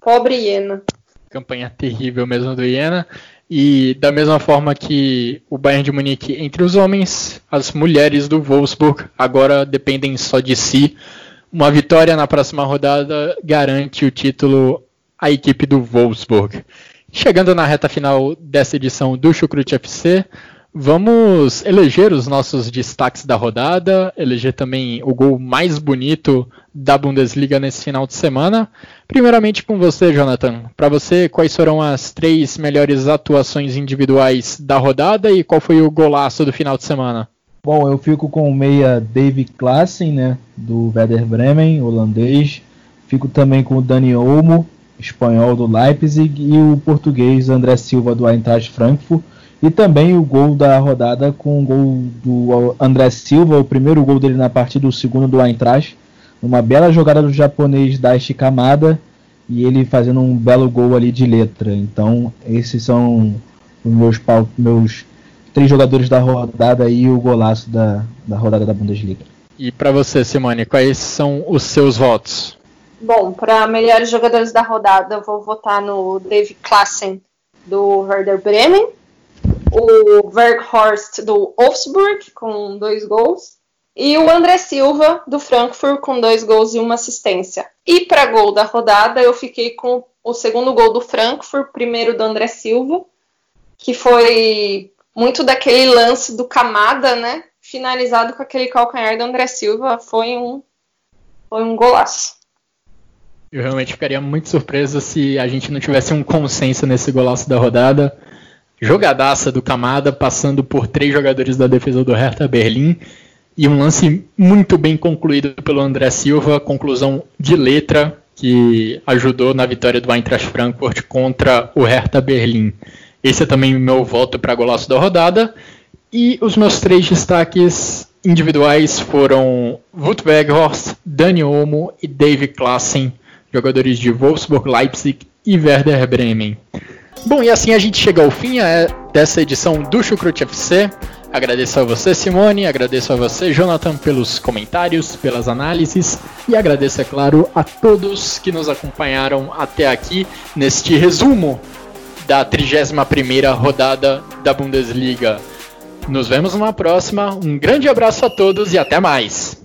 Pobre Iena. campanha terrível mesmo do Iena. E da mesma forma que o Bayern de Munique entre os homens, as mulheres do Wolfsburg agora dependem só de si. Uma vitória na próxima rodada garante o título à equipe do Wolfsburg. Chegando na reta final dessa edição do Chucrute FC, Vamos eleger os nossos destaques da rodada, eleger também o gol mais bonito da Bundesliga nesse final de semana. Primeiramente com você, Jonathan. Para você, quais foram as três melhores atuações individuais da rodada e qual foi o golaço do final de semana? Bom, eu fico com o meia David Klassen, né, do Werder Bremen, holandês. Fico também com o Dani Olmo, espanhol do Leipzig, e o português André Silva do Eintracht Frankfurt e também o gol da rodada com o gol do André Silva, o primeiro gol dele na partida, o segundo do Eintracht. Uma bela jogada do japonês Daichi Kamada e ele fazendo um belo gol ali de letra. Então, esses são os meus, meus três jogadores da rodada e o golaço da, da rodada da Bundesliga. E para você, Simone, quais são os seus votos? Bom, para melhores jogadores da rodada, eu vou votar no David Klassen do Werder Bremen o Verghorst do Wolfsburg com dois gols e o André Silva do Frankfurt com dois gols e uma assistência. E para gol da rodada eu fiquei com o segundo gol do Frankfurt, primeiro do André Silva, que foi muito daquele lance do Camada, né? Finalizado com aquele calcanhar do André Silva, foi um foi um golaço. Eu realmente ficaria muito surpreso se a gente não tivesse um consenso nesse golaço da rodada jogadaça do Camada, passando por três jogadores da defesa do Hertha Berlim. E um lance muito bem concluído pelo André Silva, conclusão de letra, que ajudou na vitória do Eintracht Frankfurt contra o Hertha Berlim. Esse é também o meu voto para golaço da rodada. E os meus três destaques individuais foram Wout Weghorst, Dani Olmo e David Klassen, jogadores de Wolfsburg, Leipzig e Werder Bremen. Bom, e assim a gente chega ao fim é, dessa edição do Chucrute FC. Agradeço a você, Simone, agradeço a você, Jonathan, pelos comentários, pelas análises e agradeço, é claro, a todos que nos acompanharam até aqui neste resumo da 31ª rodada da Bundesliga. Nos vemos numa próxima. Um grande abraço a todos e até mais.